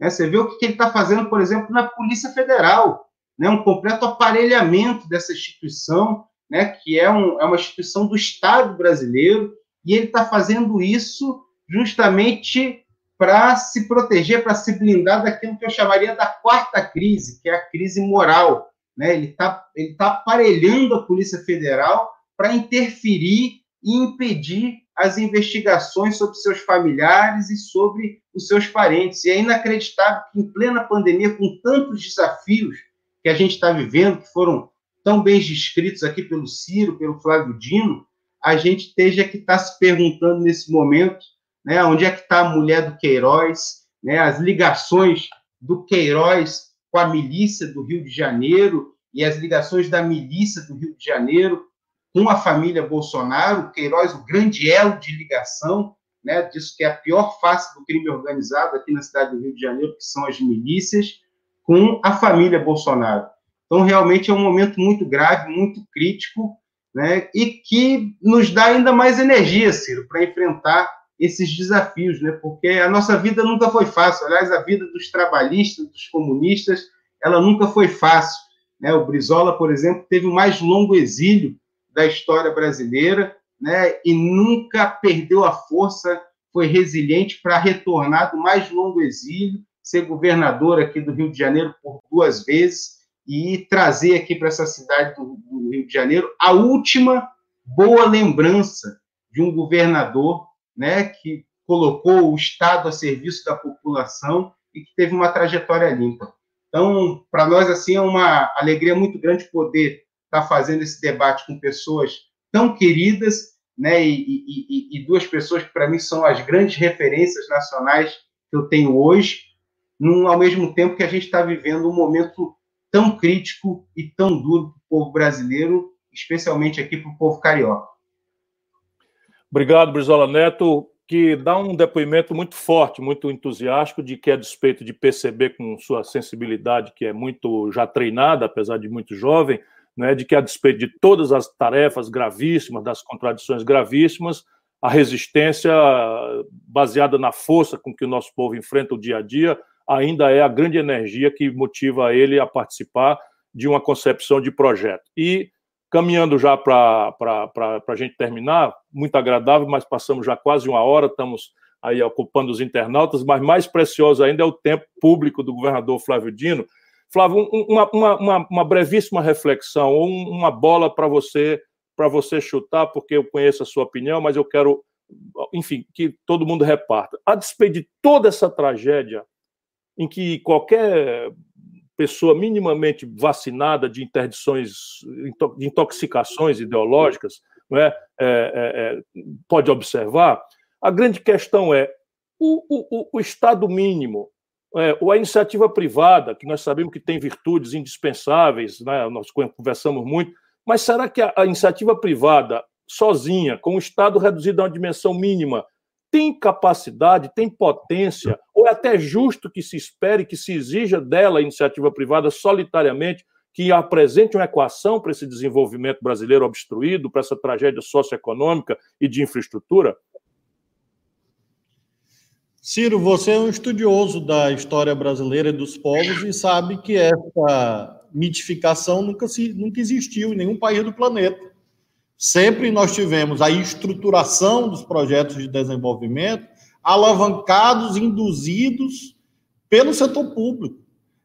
Né? Você vê o que ele está fazendo, por exemplo, na Polícia Federal, né? um completo aparelhamento dessa instituição, né? que é, um, é uma instituição do Estado brasileiro, e ele está fazendo isso justamente para se proteger, para se blindar daquilo que eu chamaria da quarta crise, que é a crise moral. Né? Ele está ele tá aparelhando a Polícia Federal para interferir e impedir as investigações sobre seus familiares e sobre os seus parentes. E é inacreditável que, em plena pandemia, com tantos desafios que a gente está vivendo, que foram tão bem descritos aqui pelo Ciro, pelo Flávio Dino, a gente esteja que estar tá se perguntando nesse momento né? Onde é que está a mulher do Queiroz, né? As ligações do Queiroz com a milícia do Rio de Janeiro e as ligações da milícia do Rio de Janeiro com a família Bolsonaro, Queiroz, o grande elo de ligação, né, disso que é a pior face do crime organizado aqui na cidade do Rio de Janeiro, que são as milícias, com a família Bolsonaro. Então, realmente é um momento muito grave, muito crítico, né, e que nos dá ainda mais energia, Ciro, para enfrentar esses desafios, né? Porque a nossa vida nunca foi fácil. Aliás, a vida dos trabalhistas, dos comunistas, ela nunca foi fácil. Né? O Brizola, por exemplo, teve o mais longo exílio da história brasileira, né? E nunca perdeu a força, foi resiliente para retornar do mais longo exílio, ser governador aqui do Rio de Janeiro por duas vezes e trazer aqui para essa cidade do, do Rio de Janeiro a última boa lembrança de um governador né, que colocou o Estado a serviço da população e que teve uma trajetória limpa. Então, para nós, assim, é uma alegria muito grande poder estar tá fazendo esse debate com pessoas tão queridas, né, e, e, e duas pessoas que, para mim, são as grandes referências nacionais que eu tenho hoje, num, ao mesmo tempo que a gente está vivendo um momento tão crítico e tão duro para o povo brasileiro, especialmente aqui para o povo carioca. Obrigado, Brizola Neto, que dá um depoimento muito forte, muito entusiástico, de que, a despeito de perceber com sua sensibilidade, que é muito já treinada, apesar de muito jovem, né, de que, a despeito de todas as tarefas gravíssimas, das contradições gravíssimas, a resistência baseada na força com que o nosso povo enfrenta o dia a dia ainda é a grande energia que motiva ele a participar de uma concepção de projeto. E caminhando já para a gente terminar, muito agradável, mas passamos já quase uma hora, estamos aí ocupando os internautas, mas mais precioso ainda é o tempo público do governador Flávio Dino. Flávio, uma, uma, uma brevíssima reflexão, ou uma bola para você para você chutar, porque eu conheço a sua opinião, mas eu quero, enfim, que todo mundo reparta. A despeito de toda essa tragédia, em que qualquer pessoa minimamente vacinada de interdições, de intoxicações ideológicas, é? É, é, é, pode observar, a grande questão é o, o, o Estado mínimo, é, ou a iniciativa privada, que nós sabemos que tem virtudes indispensáveis, né? nós conversamos muito, mas será que a, a iniciativa privada, sozinha, com o Estado reduzido a uma dimensão mínima, tem capacidade, tem potência, ou é até justo que se espere, que se exija dela, a iniciativa privada, solitariamente, que apresente uma equação para esse desenvolvimento brasileiro obstruído, para essa tragédia socioeconômica e de infraestrutura? Ciro, você é um estudioso da história brasileira e dos povos e sabe que essa mitificação nunca, se, nunca existiu em nenhum país do planeta. Sempre nós tivemos a estruturação dos projetos de desenvolvimento alavancados, induzidos pelo setor público.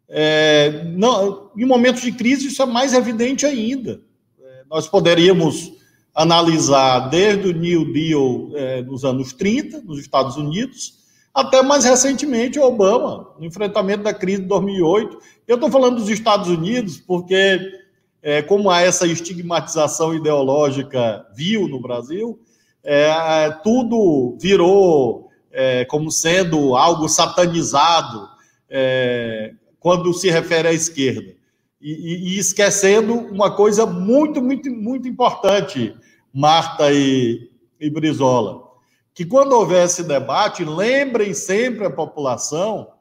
É, não, em momentos de crise, isso é mais evidente ainda. É, nós poderíamos analisar desde o New Deal é, nos anos 30, nos Estados Unidos, até mais recentemente Obama, no enfrentamento da crise de 2008. Eu estou falando dos Estados Unidos porque é, como há essa estigmatização ideológica vil no Brasil, é, tudo virou é, como sendo algo satanizado é, quando se refere à esquerda. E, e, esquecendo uma coisa muito, muito, muito importante, Marta e, e Brizola, que quando houver esse debate, lembrem sempre a população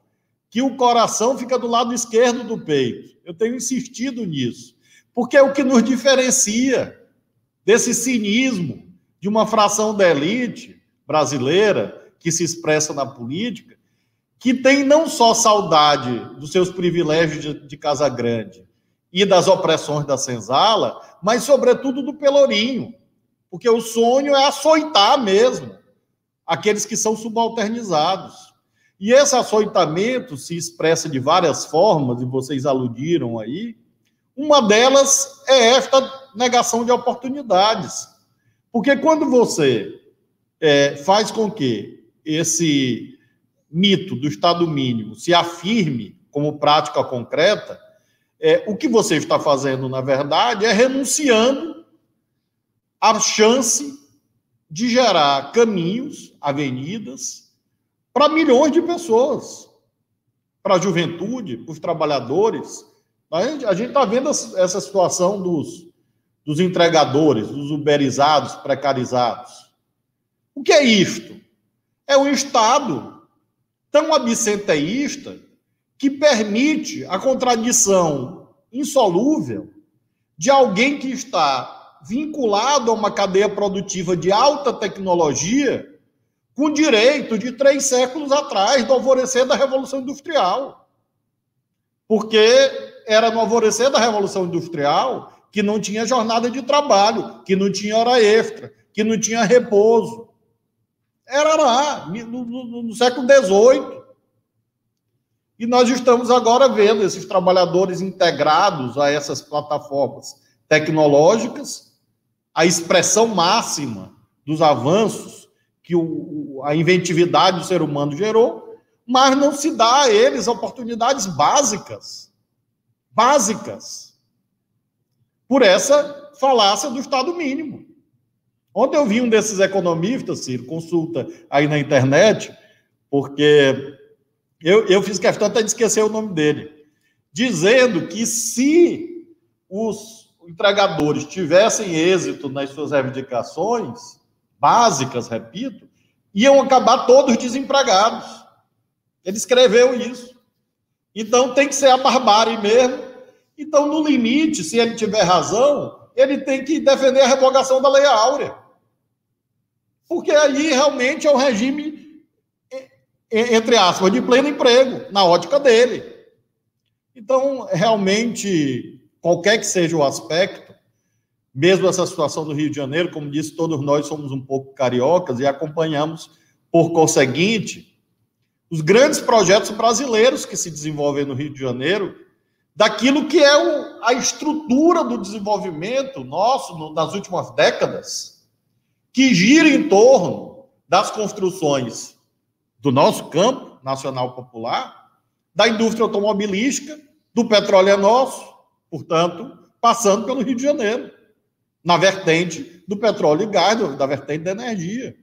que o coração fica do lado esquerdo do peito. Eu tenho insistido nisso porque é o que nos diferencia desse cinismo de uma fração da elite brasileira que se expressa na política, que tem não só saudade dos seus privilégios de, de Casa Grande e das opressões da senzala, mas, sobretudo, do Pelourinho, porque o sonho é açoitar mesmo aqueles que são subalternizados. E esse açoitamento se expressa de várias formas, e vocês aludiram aí, uma delas é esta negação de oportunidades. Porque quando você é, faz com que esse mito do Estado mínimo se afirme como prática concreta, é, o que você está fazendo, na verdade, é renunciando à chance de gerar caminhos, avenidas, para milhões de pessoas, para a juventude, para os trabalhadores, a gente está vendo essa situação dos, dos entregadores, dos uberizados, precarizados. O que é isto? É um Estado tão absenteísta que permite a contradição insolúvel de alguém que está vinculado a uma cadeia produtiva de alta tecnologia com direito de três séculos atrás, do alvorecer da Revolução Industrial. Porque era no alvorecer da Revolução Industrial que não tinha jornada de trabalho, que não tinha hora extra, que não tinha repouso. Era lá, no, no, no século XVIII. E nós estamos agora vendo esses trabalhadores integrados a essas plataformas tecnológicas, a expressão máxima dos avanços que o, a inventividade do ser humano gerou, mas não se dá a eles oportunidades básicas. Básicas. Por essa falácia do Estado mínimo. Ontem eu vi um desses economistas, Ciro, consulta aí na internet, porque eu, eu fiz questão até de esquecer o nome dele, dizendo que se os entregadores tivessem êxito nas suas reivindicações, básicas, repito, iam acabar todos desempregados. Ele escreveu isso. Então tem que ser a barbárie mesmo. Então, no limite, se ele tiver razão, ele tem que defender a revogação da Lei Áurea. Porque aí realmente é um regime, entre aspas, de pleno emprego, na ótica dele. Então, realmente, qualquer que seja o aspecto, mesmo essa situação do Rio de Janeiro, como disse, todos nós somos um pouco cariocas e acompanhamos, por conseguinte, os grandes projetos brasileiros que se desenvolvem no Rio de Janeiro, daquilo que é o, a estrutura do desenvolvimento nosso no, nas últimas décadas, que gira em torno das construções do nosso campo nacional popular, da indústria automobilística, do petróleo é nosso, portanto, passando pelo Rio de Janeiro na vertente do petróleo e gás, da vertente da energia.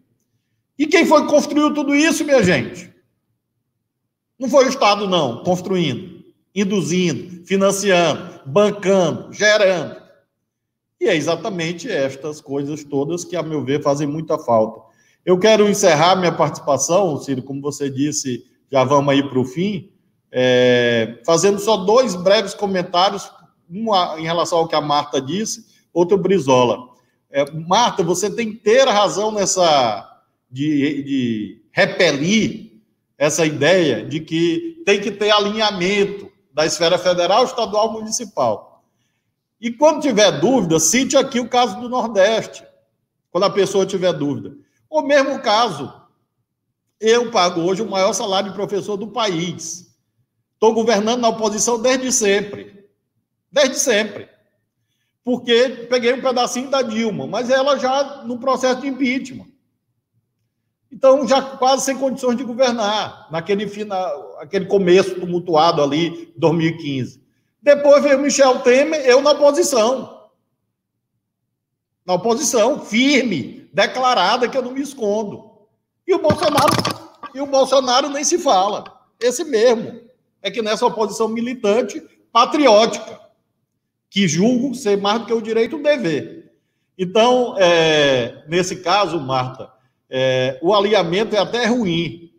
E quem foi que construiu tudo isso, minha gente? Não foi o Estado, não, construindo, induzindo, financiando, bancando, gerando. E é exatamente estas coisas todas que, a meu ver, fazem muita falta. Eu quero encerrar minha participação, Ciro, como você disse, já vamos aí para o fim, é, fazendo só dois breves comentários, um em relação ao que a Marta disse outro Brizola. É, Marta, você tem inteira razão nessa de, de repelir essa ideia de que tem que ter alinhamento da esfera federal, estadual, municipal. E quando tiver dúvida, cite aqui o caso do Nordeste, quando a pessoa tiver dúvida. O mesmo caso, eu pago hoje o maior salário de professor do país. Estou governando na oposição desde sempre. Desde sempre porque peguei um pedacinho da Dilma, mas ela já no processo de impeachment. Então, já quase sem condições de governar, naquele final, aquele começo tumultuado ali, 2015. Depois veio Michel Temer, eu na oposição. Na oposição, firme, declarada, que eu não me escondo. E o Bolsonaro, e o Bolsonaro nem se fala. Esse mesmo. É que nessa oposição militante, patriótica que julgo ser mais do que o direito, um dever. Então, é, nesse caso, Marta, é, o alinhamento é até ruim.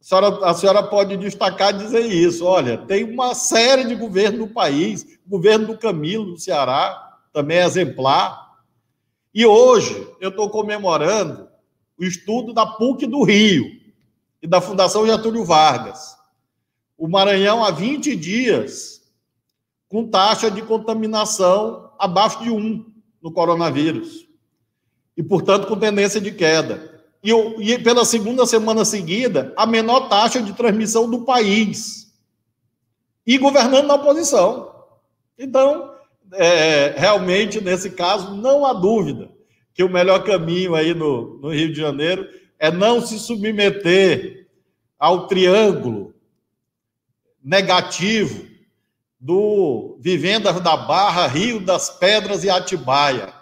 A senhora, a senhora pode destacar dizer isso. Olha, tem uma série de governos no país, o governo do Camilo, do Ceará, também é exemplar. E hoje eu estou comemorando o estudo da PUC do Rio e da Fundação Getúlio Vargas. O Maranhão, há 20 dias, com taxa de contaminação abaixo de 1 no coronavírus. E, portanto, com tendência de queda. E, e pela segunda semana seguida, a menor taxa de transmissão do país. E governando na oposição. Então, é, realmente, nesse caso, não há dúvida que o melhor caminho aí no, no Rio de Janeiro é não se submeter ao triângulo negativo do Vivendas da Barra, Rio das Pedras e Atibaia.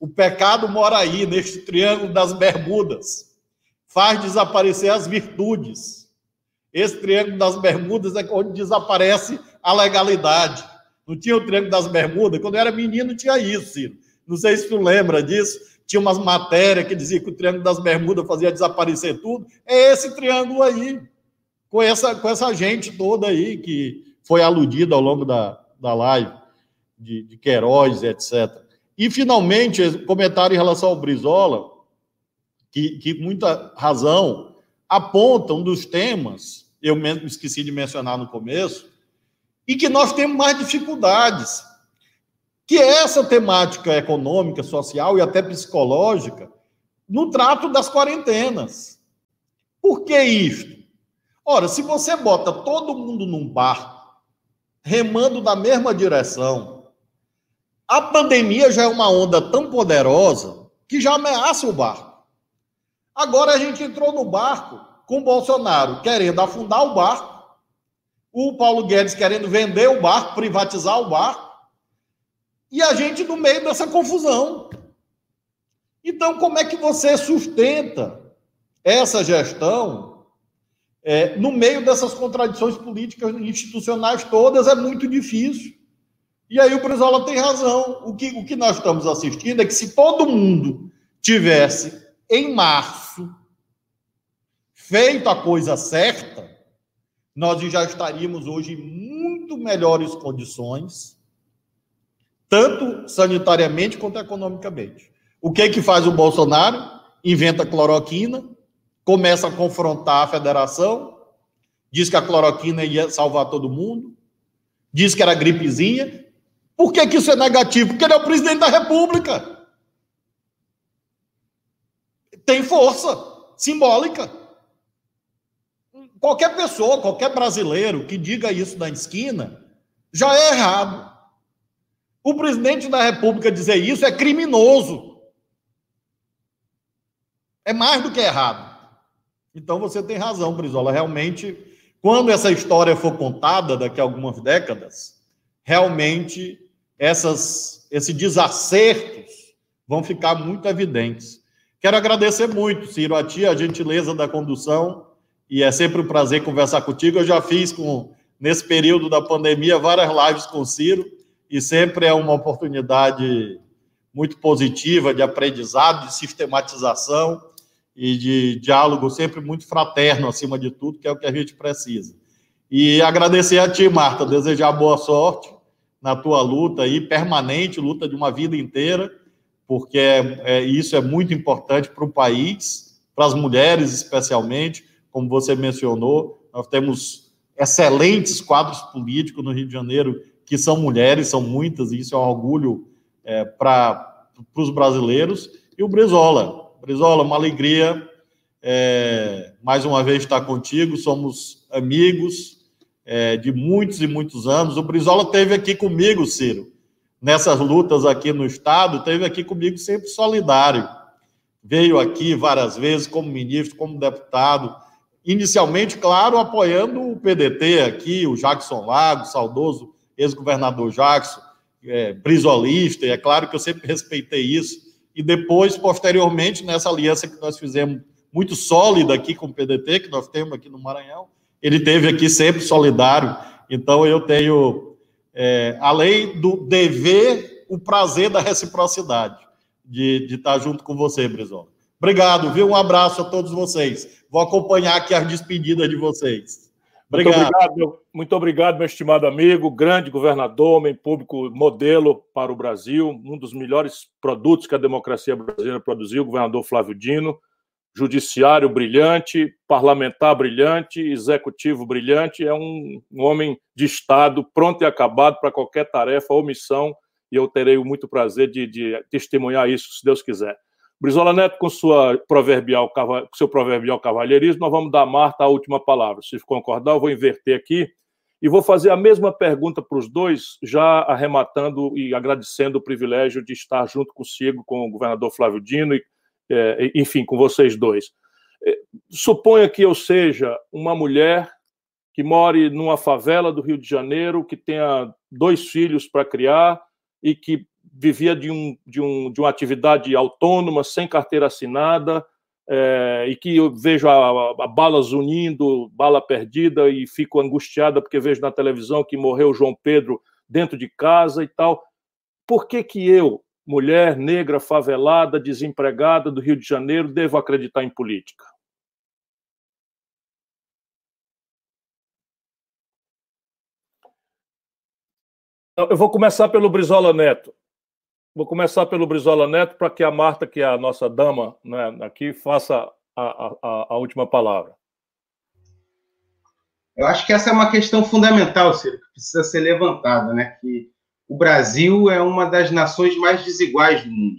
O pecado mora aí, neste triângulo das Bermudas. Faz desaparecer as virtudes. Esse triângulo das Bermudas é onde desaparece a legalidade. Não tinha o triângulo das Bermudas? Quando eu era menino, tinha isso, Ciro. Não sei se tu lembra disso. Tinha umas matérias que diziam que o triângulo das Bermudas fazia desaparecer tudo. É esse triângulo aí, com essa, com essa gente toda aí que foi aludido ao longo da, da live, de, de Queiroz, etc. E, finalmente, comentário em relação ao Brizola, que, que muita razão aponta um dos temas, eu mesmo esqueci de mencionar no começo, e que nós temos mais dificuldades, que é essa temática econômica, social e até psicológica no trato das quarentenas. Por que isto? Ora, se você bota todo mundo num barco remando na mesma direção. A pandemia já é uma onda tão poderosa que já ameaçam o barco. Agora a gente entrou no barco com o Bolsonaro querendo afundar o barco, o Paulo Guedes querendo vender o barco, privatizar o barco, e a gente no meio dessa confusão. Então, como é que você sustenta essa gestão é, no meio dessas contradições políticas e institucionais todas? É muito difícil. E aí o Brizola tem razão. O que, o que nós estamos assistindo é que se todo mundo tivesse em março feito a coisa certa, nós já estaríamos hoje em muito melhores condições, tanto sanitariamente quanto economicamente. O que que faz o Bolsonaro? Inventa cloroquina, começa a confrontar a federação, diz que a cloroquina ia salvar todo mundo, diz que era gripezinha. Por que, que isso é negativo? Porque ele é o presidente da República. Tem força simbólica. Qualquer pessoa, qualquer brasileiro que diga isso na esquina, já é errado. O presidente da República dizer isso é criminoso. É mais do que errado. Então você tem razão, Brizola. Realmente, quando essa história for contada daqui a algumas décadas, realmente essas, esses desacertos vão ficar muito evidentes. Quero agradecer muito, Ciro, a ti, a gentileza da condução, e é sempre um prazer conversar contigo. Eu já fiz com, nesse período da pandemia várias lives com o Ciro, e sempre é uma oportunidade muito positiva de aprendizado, de sistematização e de diálogo sempre muito fraterno, acima de tudo, que é o que a gente precisa. E agradecer a ti, Marta, desejar boa sorte na tua luta aí, permanente, luta de uma vida inteira, porque é, é isso é muito importante para o país, para as mulheres especialmente, como você mencionou, nós temos excelentes quadros políticos no Rio de Janeiro que são mulheres, são muitas, e isso é um orgulho é, para os brasileiros, e o Brizola, Brizola, uma alegria é, mais uma vez estar contigo. Somos amigos é, de muitos e muitos anos. O Brizola teve aqui comigo, Ciro, nessas lutas aqui no Estado, teve aqui comigo sempre solidário. Veio aqui várias vezes como ministro, como deputado, inicialmente, claro, apoiando o PDT aqui, o Jackson Lago, saudoso ex-governador Jackson, é, brizolista, e é claro que eu sempre respeitei isso e depois, posteriormente, nessa aliança que nós fizemos muito sólida aqui com o PDT, que nós temos aqui no Maranhão, ele teve aqui sempre solidário. Então, eu tenho, é, além do dever, o prazer da reciprocidade de, de estar junto com você, Brizola. Obrigado, viu? Um abraço a todos vocês. Vou acompanhar aqui as despedidas de vocês. Obrigado. Muito obrigado, meu, muito obrigado, meu estimado amigo, grande governador, homem público modelo para o Brasil, um dos melhores produtos que a democracia brasileira produziu, o governador Flávio Dino, judiciário brilhante, parlamentar brilhante, executivo brilhante, é um, um homem de Estado pronto e acabado para qualquer tarefa ou missão, e eu terei muito prazer de, de testemunhar isso, se Deus quiser. Brizola Neto, com sua proverbial, com seu proverbial cavalheirismo, nós vamos dar a Marta a última palavra. Se concordar, eu vou inverter aqui e vou fazer a mesma pergunta para os dois, já arrematando e agradecendo o privilégio de estar junto consigo, com o governador Flávio Dino, e, é, enfim, com vocês dois. É, suponha que eu seja uma mulher que more numa favela do Rio de Janeiro, que tenha dois filhos para criar e que vivia de, um, de, um, de uma atividade autônoma, sem carteira assinada, é, e que eu vejo a, a, bala zunindo, bala perdida, e fico angustiada porque vejo na televisão que morreu João Pedro dentro de casa e tal. Por que, que eu, mulher negra, favelada, desempregada do Rio de Janeiro, devo acreditar em política? Eu vou começar pelo Brizola Neto. Vou começar pelo Brizola Neto para que a Marta, que é a nossa dama né, aqui, faça a, a, a, última palavra. Eu acho que essa é uma questão fundamental, Ciro, que precisa ser levantada, né? Que o Brasil é uma das nações mais desiguais do mundo,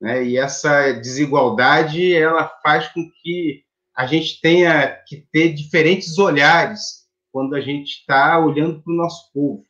né? E essa desigualdade ela faz com que a gente tenha que ter diferentes olhares quando a gente está olhando para o nosso povo.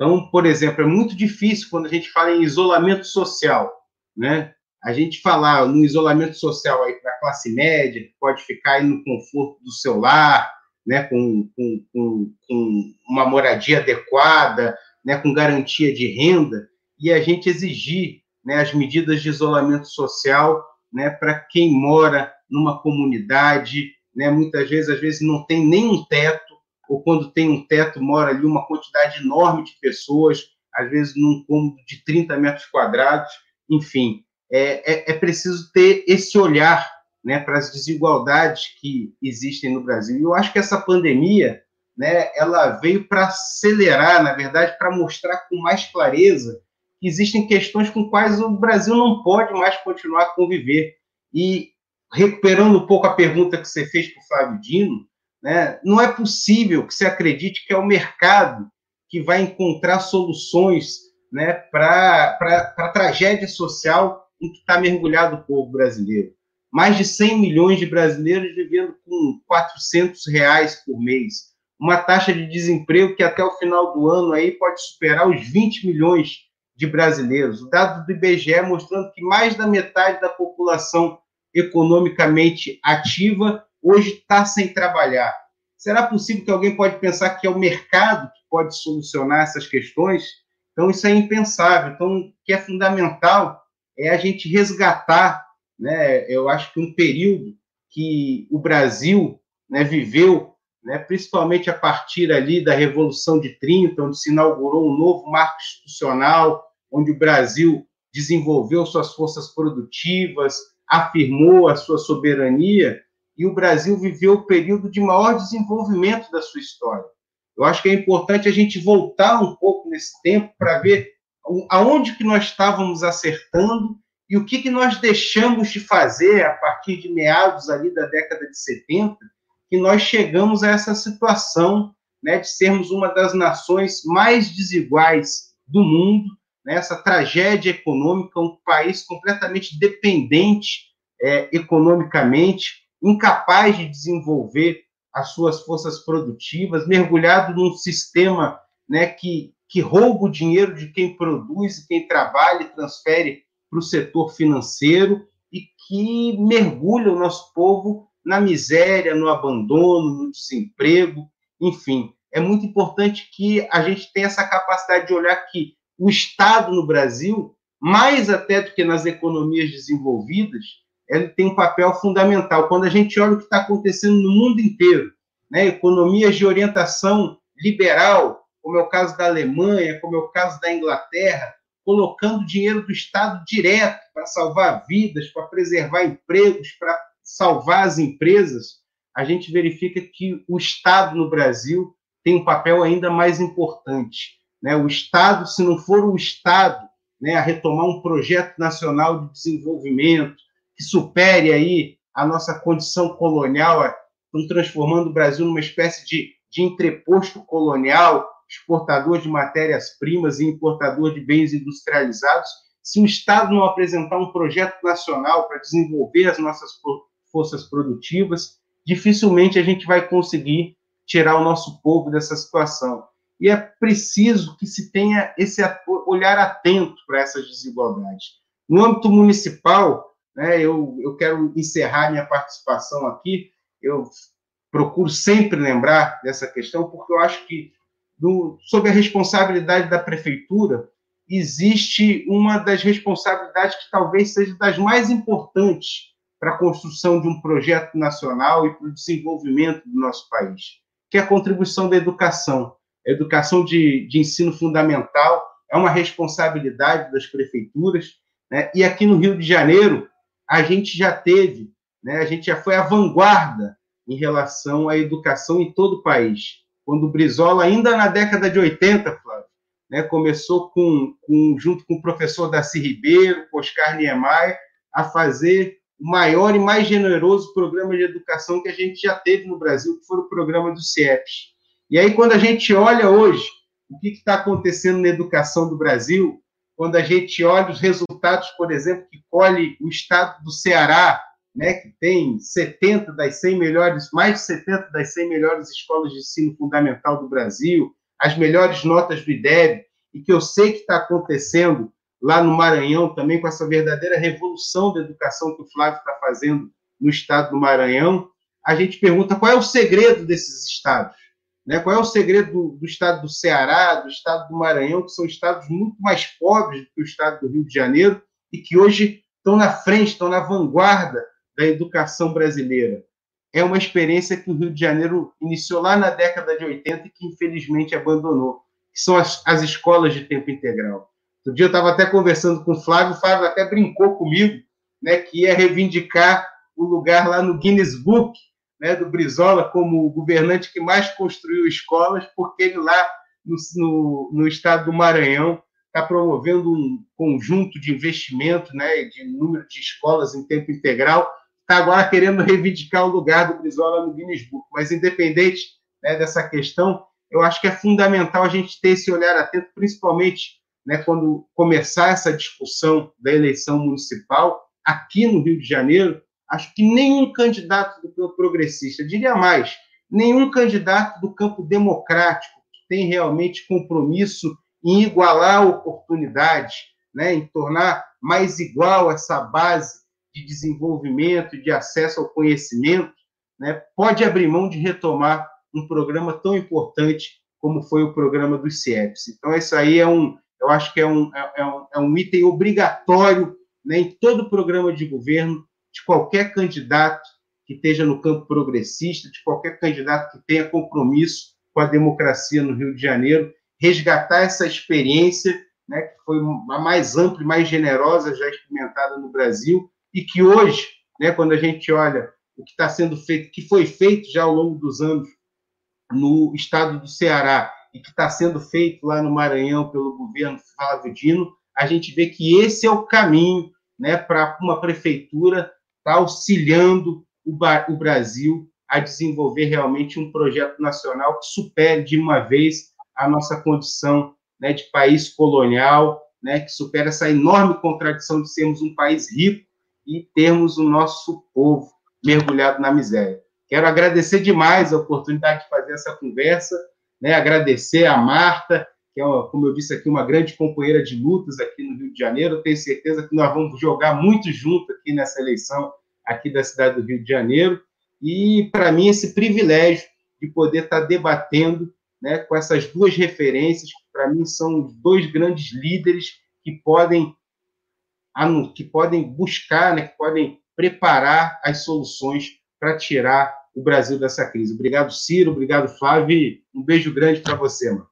Então, por exemplo, é muito difícil quando a gente fala em isolamento social, né? a gente falar no isolamento social aí para a classe média, que pode ficar aí no conforto do seu lar, né, com, com, com, com uma moradia adequada, né, com garantia de renda, e a gente exigir né, as medidas de isolamento social né, para quem mora numa comunidade, né, muitas vezes, às vezes não tem nem um teto, ou quando tem um teto, mora ali uma quantidade enorme de pessoas, às vezes num cômodo de 30 metros quadrados, enfim, é, é, é preciso ter esse olhar né, para as desigualdades que existem no Brasil. E eu acho que essa pandemia, né, ela veio para acelerar, na verdade, para mostrar com mais clareza que existem questões com quais o Brasil não pode mais continuar a conviver. E recuperando um pouco a pergunta que você fez para o Flávio Dino, né, não é possível que você acredite que é o mercado que vai encontrar soluções né, para a tragédia social em que está mergulhado o povo brasileiro. Mais de 100 milhões de brasileiros vivendo com 400 reais por mês. Uma taxa de desemprego que até o final do ano aí pode superar os 20 milhões de brasileiros. O dado do IBGE mostrando que mais da metade da população economicamente ativa hoje está sem trabalhar. Será possível que alguém pode pensar que é o mercado que pode solucionar essas questões? Então, isso é impensável. Então, o que é fundamental é a gente resgatar, né, eu acho que um período que o Brasil né, viveu, né, principalmente a partir ali da Revolução de 30, onde se inaugurou um novo marco institucional, onde o Brasil desenvolveu suas forças produtivas, afirmou a sua soberania, e o Brasil viveu o período de maior desenvolvimento da sua história. Eu acho que é importante a gente voltar um pouco nesse tempo para ver aonde que nós estávamos acertando e o que, que nós deixamos de fazer a partir de meados ali da década de 70, que nós chegamos a essa situação né, de sermos uma das nações mais desiguais do mundo, né, essa tragédia econômica, um país completamente dependente é, economicamente, incapaz de desenvolver as suas forças produtivas, mergulhado num sistema né, que que rouba o dinheiro de quem produz quem trabalha e transfere para o setor financeiro e que mergulha o nosso povo na miséria, no abandono, no desemprego, enfim. É muito importante que a gente tenha essa capacidade de olhar que o Estado no Brasil, mais até do que nas economias desenvolvidas, ele tem um papel fundamental. Quando a gente olha o que está acontecendo no mundo inteiro, né, economias de orientação liberal, como é o caso da Alemanha, como é o caso da Inglaterra, colocando dinheiro do Estado direto para salvar vidas, para preservar empregos, para salvar as empresas, a gente verifica que o Estado no Brasil tem um papel ainda mais importante. Né? O Estado, se não for o Estado né, a retomar um projeto nacional de desenvolvimento que supere aí a nossa condição colonial, estão transformando o Brasil numa espécie de, de entreposto colonial, exportador de matérias-primas e importador de bens industrializados, se o Estado não apresentar um projeto nacional para desenvolver as nossas forças produtivas, dificilmente a gente vai conseguir tirar o nosso povo dessa situação. E é preciso que se tenha esse olhar atento para essas desigualdades. No âmbito municipal, né, eu, eu quero encerrar minha participação aqui, eu procuro sempre lembrar dessa questão, porque eu acho que do, sob a responsabilidade da prefeitura, existe uma das responsabilidades que talvez seja das mais importantes para a construção de um projeto nacional e para o desenvolvimento do nosso país, que é a contribuição da educação. A educação de, de ensino fundamental é uma responsabilidade das prefeituras, né? e aqui no Rio de Janeiro, a gente já teve, né? a gente já foi à vanguarda em relação à educação em todo o país quando o Brizola, ainda na década de 80, Flávio, né, começou com, com, junto com o professor Darcy Ribeiro, Oscar Niemeyer, a fazer o maior e mais generoso programa de educação que a gente já teve no Brasil, que foi o programa do CIEPS. E aí, quando a gente olha hoje o que está acontecendo na educação do Brasil, quando a gente olha os resultados, por exemplo, que colhe o estado do Ceará, né, que tem 70 das 100 melhores, mais de 70 das 100 melhores escolas de ensino fundamental do Brasil, as melhores notas do IDEB, e que eu sei que está acontecendo lá no Maranhão também com essa verdadeira revolução da educação que o Flávio está fazendo no estado do Maranhão. A gente pergunta qual é o segredo desses estados, né? Qual é o segredo do, do estado do Ceará, do estado do Maranhão, que são estados muito mais pobres do que o estado do Rio de Janeiro e que hoje estão na frente, estão na vanguarda da educação brasileira. É uma experiência que o Rio de Janeiro iniciou lá na década de 80 e que infelizmente abandonou, que são as, as escolas de tempo integral. Outro dia eu estava até conversando com o Flávio, o Flávio até brincou comigo, né, que ia reivindicar o lugar lá no Guinness Book, né, do Brizola como o governante que mais construiu escolas, porque ele lá no, no, no estado do Maranhão está promovendo um conjunto de investimento, né, de número de escolas em tempo integral, está agora querendo reivindicar o lugar do Brizola no Guinness Book. Mas, independente né, dessa questão, eu acho que é fundamental a gente ter esse olhar atento, principalmente né, quando começar essa discussão da eleição municipal, aqui no Rio de Janeiro, acho que nenhum candidato do campo progressista, diria mais, nenhum candidato do campo democrático que tem realmente compromisso em igualar oportunidades, né, em tornar mais igual essa base de desenvolvimento de acesso ao conhecimento, né, pode abrir mão de retomar um programa tão importante como foi o programa dos CIEPs. Então, isso aí é um, eu acho que é um, é, é, um, é um item obrigatório né, em todo programa de governo de qualquer candidato que esteja no campo progressista, de qualquer candidato que tenha compromisso com a democracia no Rio de Janeiro, resgatar essa experiência, né, que foi a mais ampla e mais generosa já experimentada no Brasil, e que hoje, né, quando a gente olha o que está sendo feito, que foi feito já ao longo dos anos no estado do Ceará, e que está sendo feito lá no Maranhão pelo governo Flávio Dino, a gente vê que esse é o caminho né, para uma prefeitura estar tá auxiliando o, o Brasil a desenvolver realmente um projeto nacional que supere de uma vez a nossa condição né, de país colonial, né, que supere essa enorme contradição de sermos um país rico e termos o nosso povo mergulhado na miséria. Quero agradecer demais a oportunidade de fazer essa conversa né, agradecer a Marta, que é, como eu disse aqui, uma grande companheira de lutas aqui no Rio de Janeiro. Tenho certeza que nós vamos jogar muito junto aqui nessa eleição aqui da cidade do Rio de Janeiro. E, para mim, esse privilégio de poder estar debatendo né, com essas duas referências, que, para mim, são dois grandes líderes que podem, que podem buscar, né, que podem preparar as soluções para tirar o Brasil dessa crise. Obrigado, Ciro. Obrigado, Flávio. Um beijo grande para você, mano.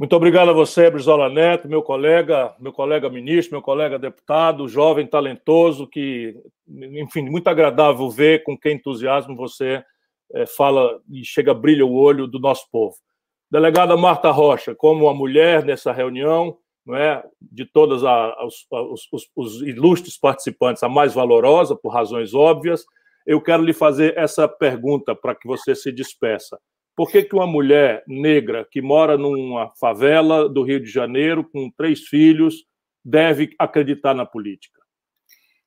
Muito obrigado a você, Brizola Neto, meu colega, meu colega ministro, meu colega deputado, jovem, talentoso, que, enfim, muito agradável ver com que entusiasmo você é, fala e chega, brilha o olho do nosso povo. Delegada Marta Rocha, como a mulher nessa reunião, não é, de todas a, os, os, os ilustres participantes, a mais valorosa, por razões óbvias, eu quero lhe fazer essa pergunta para que você se despeça. Por que, que uma mulher negra que mora numa favela do Rio de Janeiro, com três filhos, deve acreditar na política?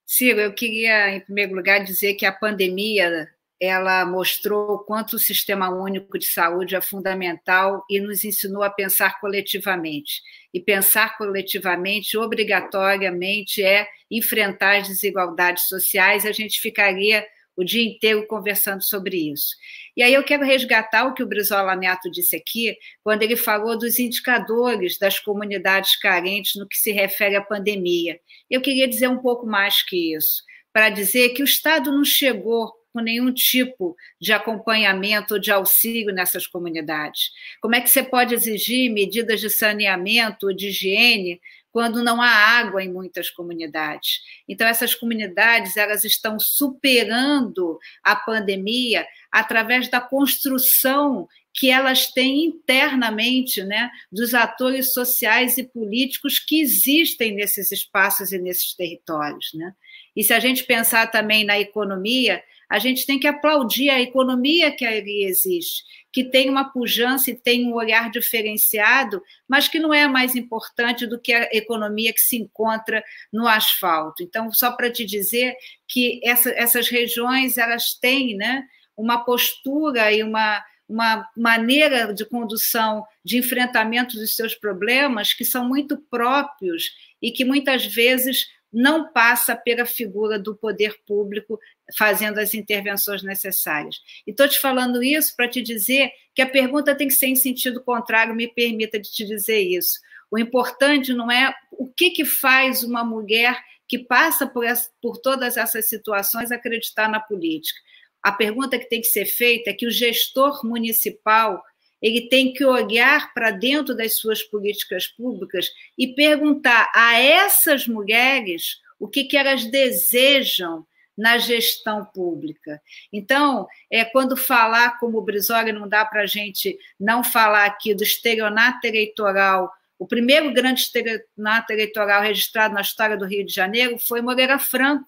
Ciro, eu queria, em primeiro lugar, dizer que a pandemia ela mostrou quanto o sistema único de saúde é fundamental e nos ensinou a pensar coletivamente. E pensar coletivamente, obrigatoriamente, é enfrentar as desigualdades sociais. A gente ficaria o dia inteiro conversando sobre isso. E aí eu quero resgatar o que o Brizola Neto disse aqui, quando ele falou dos indicadores das comunidades carentes no que se refere à pandemia. Eu queria dizer um pouco mais que isso, para dizer que o Estado não chegou com nenhum tipo de acompanhamento ou de auxílio nessas comunidades. Como é que você pode exigir medidas de saneamento de higiene quando não há água em muitas comunidades. Então essas comunidades elas estão superando a pandemia através da construção que elas têm internamente, né, dos atores sociais e políticos que existem nesses espaços e nesses territórios, né? E se a gente pensar também na economia, a gente tem que aplaudir a economia que ali existe, que tem uma pujança e tem um olhar diferenciado, mas que não é mais importante do que a economia que se encontra no asfalto. Então, só para te dizer que essa, essas regiões elas têm né, uma postura e uma, uma maneira de condução, de enfrentamento dos seus problemas que são muito próprios e que muitas vezes não passa pela figura do poder público fazendo as intervenções necessárias. E estou te falando isso para te dizer que a pergunta tem que ser em sentido contrário, me permita de te dizer isso. O importante não é o que, que faz uma mulher que passa por, essa, por todas essas situações acreditar na política. A pergunta que tem que ser feita é que o gestor municipal ele tem que olhar para dentro das suas políticas públicas e perguntar a essas mulheres o que, que elas desejam na gestão pública. Então, é quando falar como o Brizola, não dá para a gente não falar aqui do estelionato eleitoral o primeiro grande estelionato eleitoral registrado na história do Rio de Janeiro foi Moreira Franco,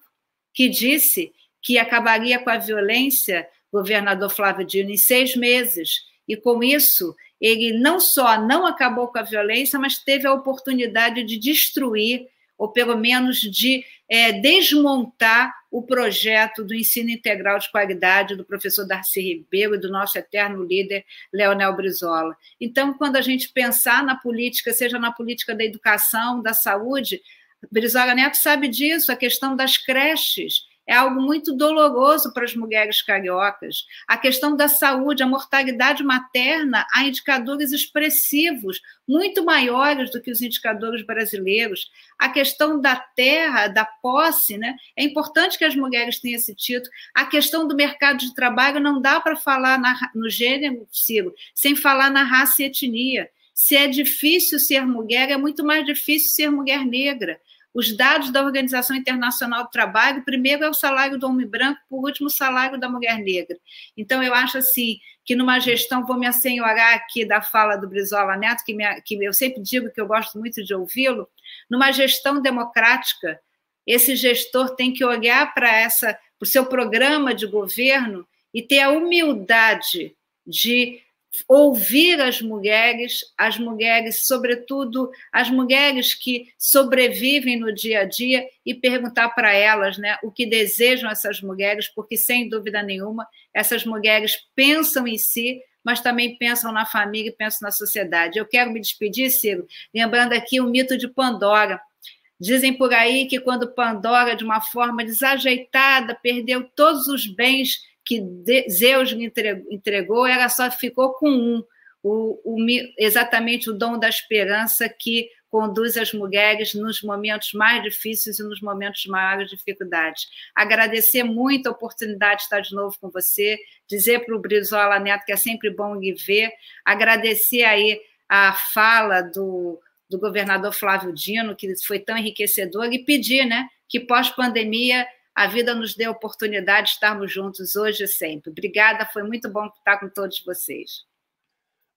que disse que acabaria com a violência, governador Flávio Dino, em seis meses. E com isso, ele não só não acabou com a violência, mas teve a oportunidade de destruir ou pelo menos de é, desmontar o projeto do ensino integral de qualidade do professor Darcy Ribeiro e do nosso eterno líder Leonel Brizola. Então, quando a gente pensar na política, seja na política da educação, da saúde, Brizola Neto sabe disso, a questão das creches é algo muito doloroso para as mulheres cariocas. A questão da saúde, a mortalidade materna, há indicadores expressivos, muito maiores do que os indicadores brasileiros. A questão da terra, da posse, né? é importante que as mulheres tenham esse título. A questão do mercado de trabalho não dá para falar na, no gênero, Ciro, sem falar na raça e etnia. Se é difícil ser mulher, é muito mais difícil ser mulher negra os dados da Organização Internacional do Trabalho, primeiro é o salário do homem branco, por último, o salário da mulher negra. Então, eu acho assim que numa gestão, vou me assenhorar aqui da fala do Brizola Neto, que, me, que eu sempre digo que eu gosto muito de ouvi-lo, numa gestão democrática, esse gestor tem que olhar para essa para o seu programa de governo e ter a humildade de ouvir as mulheres, as mulheres, sobretudo as mulheres que sobrevivem no dia a dia e perguntar para elas, né, o que desejam essas mulheres, porque sem dúvida nenhuma essas mulheres pensam em si, mas também pensam na família e pensam na sociedade. Eu quero me despedir, Ciro, lembrando aqui o mito de Pandora. Dizem por aí que quando Pandora, de uma forma desajeitada, perdeu todos os bens que Zeus lhe entregou, ela só ficou com um, o, o, exatamente o dom da esperança que conduz as mulheres nos momentos mais difíceis e nos momentos de maiores dificuldades. Agradecer muito a oportunidade de estar de novo com você, dizer para o Brizola Neto que é sempre bom lhe ver, agradecer aí a fala do, do governador Flávio Dino, que foi tão enriquecedor, e pedir né, que pós-pandemia a vida nos deu a oportunidade de estarmos juntos hoje e sempre. Obrigada, foi muito bom estar com todos vocês.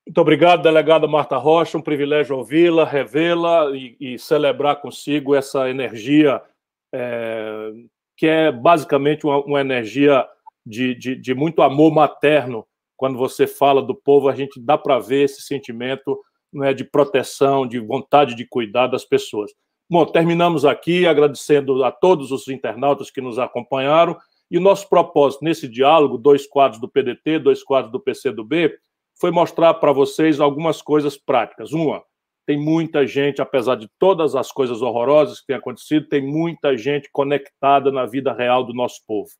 Muito obrigado, delegada Marta Rocha. Um privilégio ouvi-la, revê-la e, e, celebrar consigo essa energia é, que é basicamente uma, uma energia de, de, de, muito amor materno. Quando você fala do povo, a gente dá para ver esse sentimento né, de proteção, de vontade de cuidar das pessoas. Bom, terminamos aqui agradecendo a todos os internautas que nos acompanharam. E o nosso propósito nesse diálogo, dois quadros do PDT, dois quadros do PCdoB, foi mostrar para vocês algumas coisas práticas. Uma, tem muita gente, apesar de todas as coisas horrorosas que têm acontecido, tem muita gente conectada na vida real do nosso povo.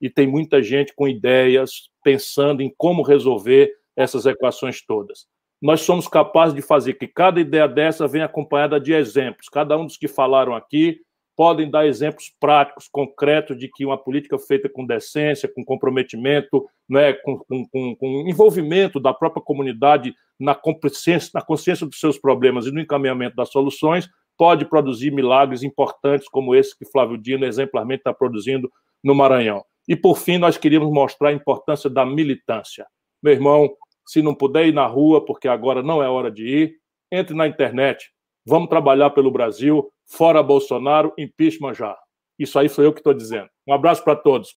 E tem muita gente com ideias, pensando em como resolver essas equações todas nós somos capazes de fazer que cada ideia dessa venha acompanhada de exemplos. Cada um dos que falaram aqui podem dar exemplos práticos, concretos, de que uma política feita com decência, com comprometimento, né, com, com, com envolvimento da própria comunidade na consciência, na consciência dos seus problemas e no encaminhamento das soluções, pode produzir milagres importantes como esse que Flávio Dino exemplarmente está produzindo no Maranhão. E, por fim, nós queríamos mostrar a importância da militância. Meu irmão, se não puder ir na rua, porque agora não é hora de ir, entre na internet. Vamos trabalhar pelo Brasil, fora Bolsonaro, impeachment já. Isso aí sou eu que estou dizendo. Um abraço para todos.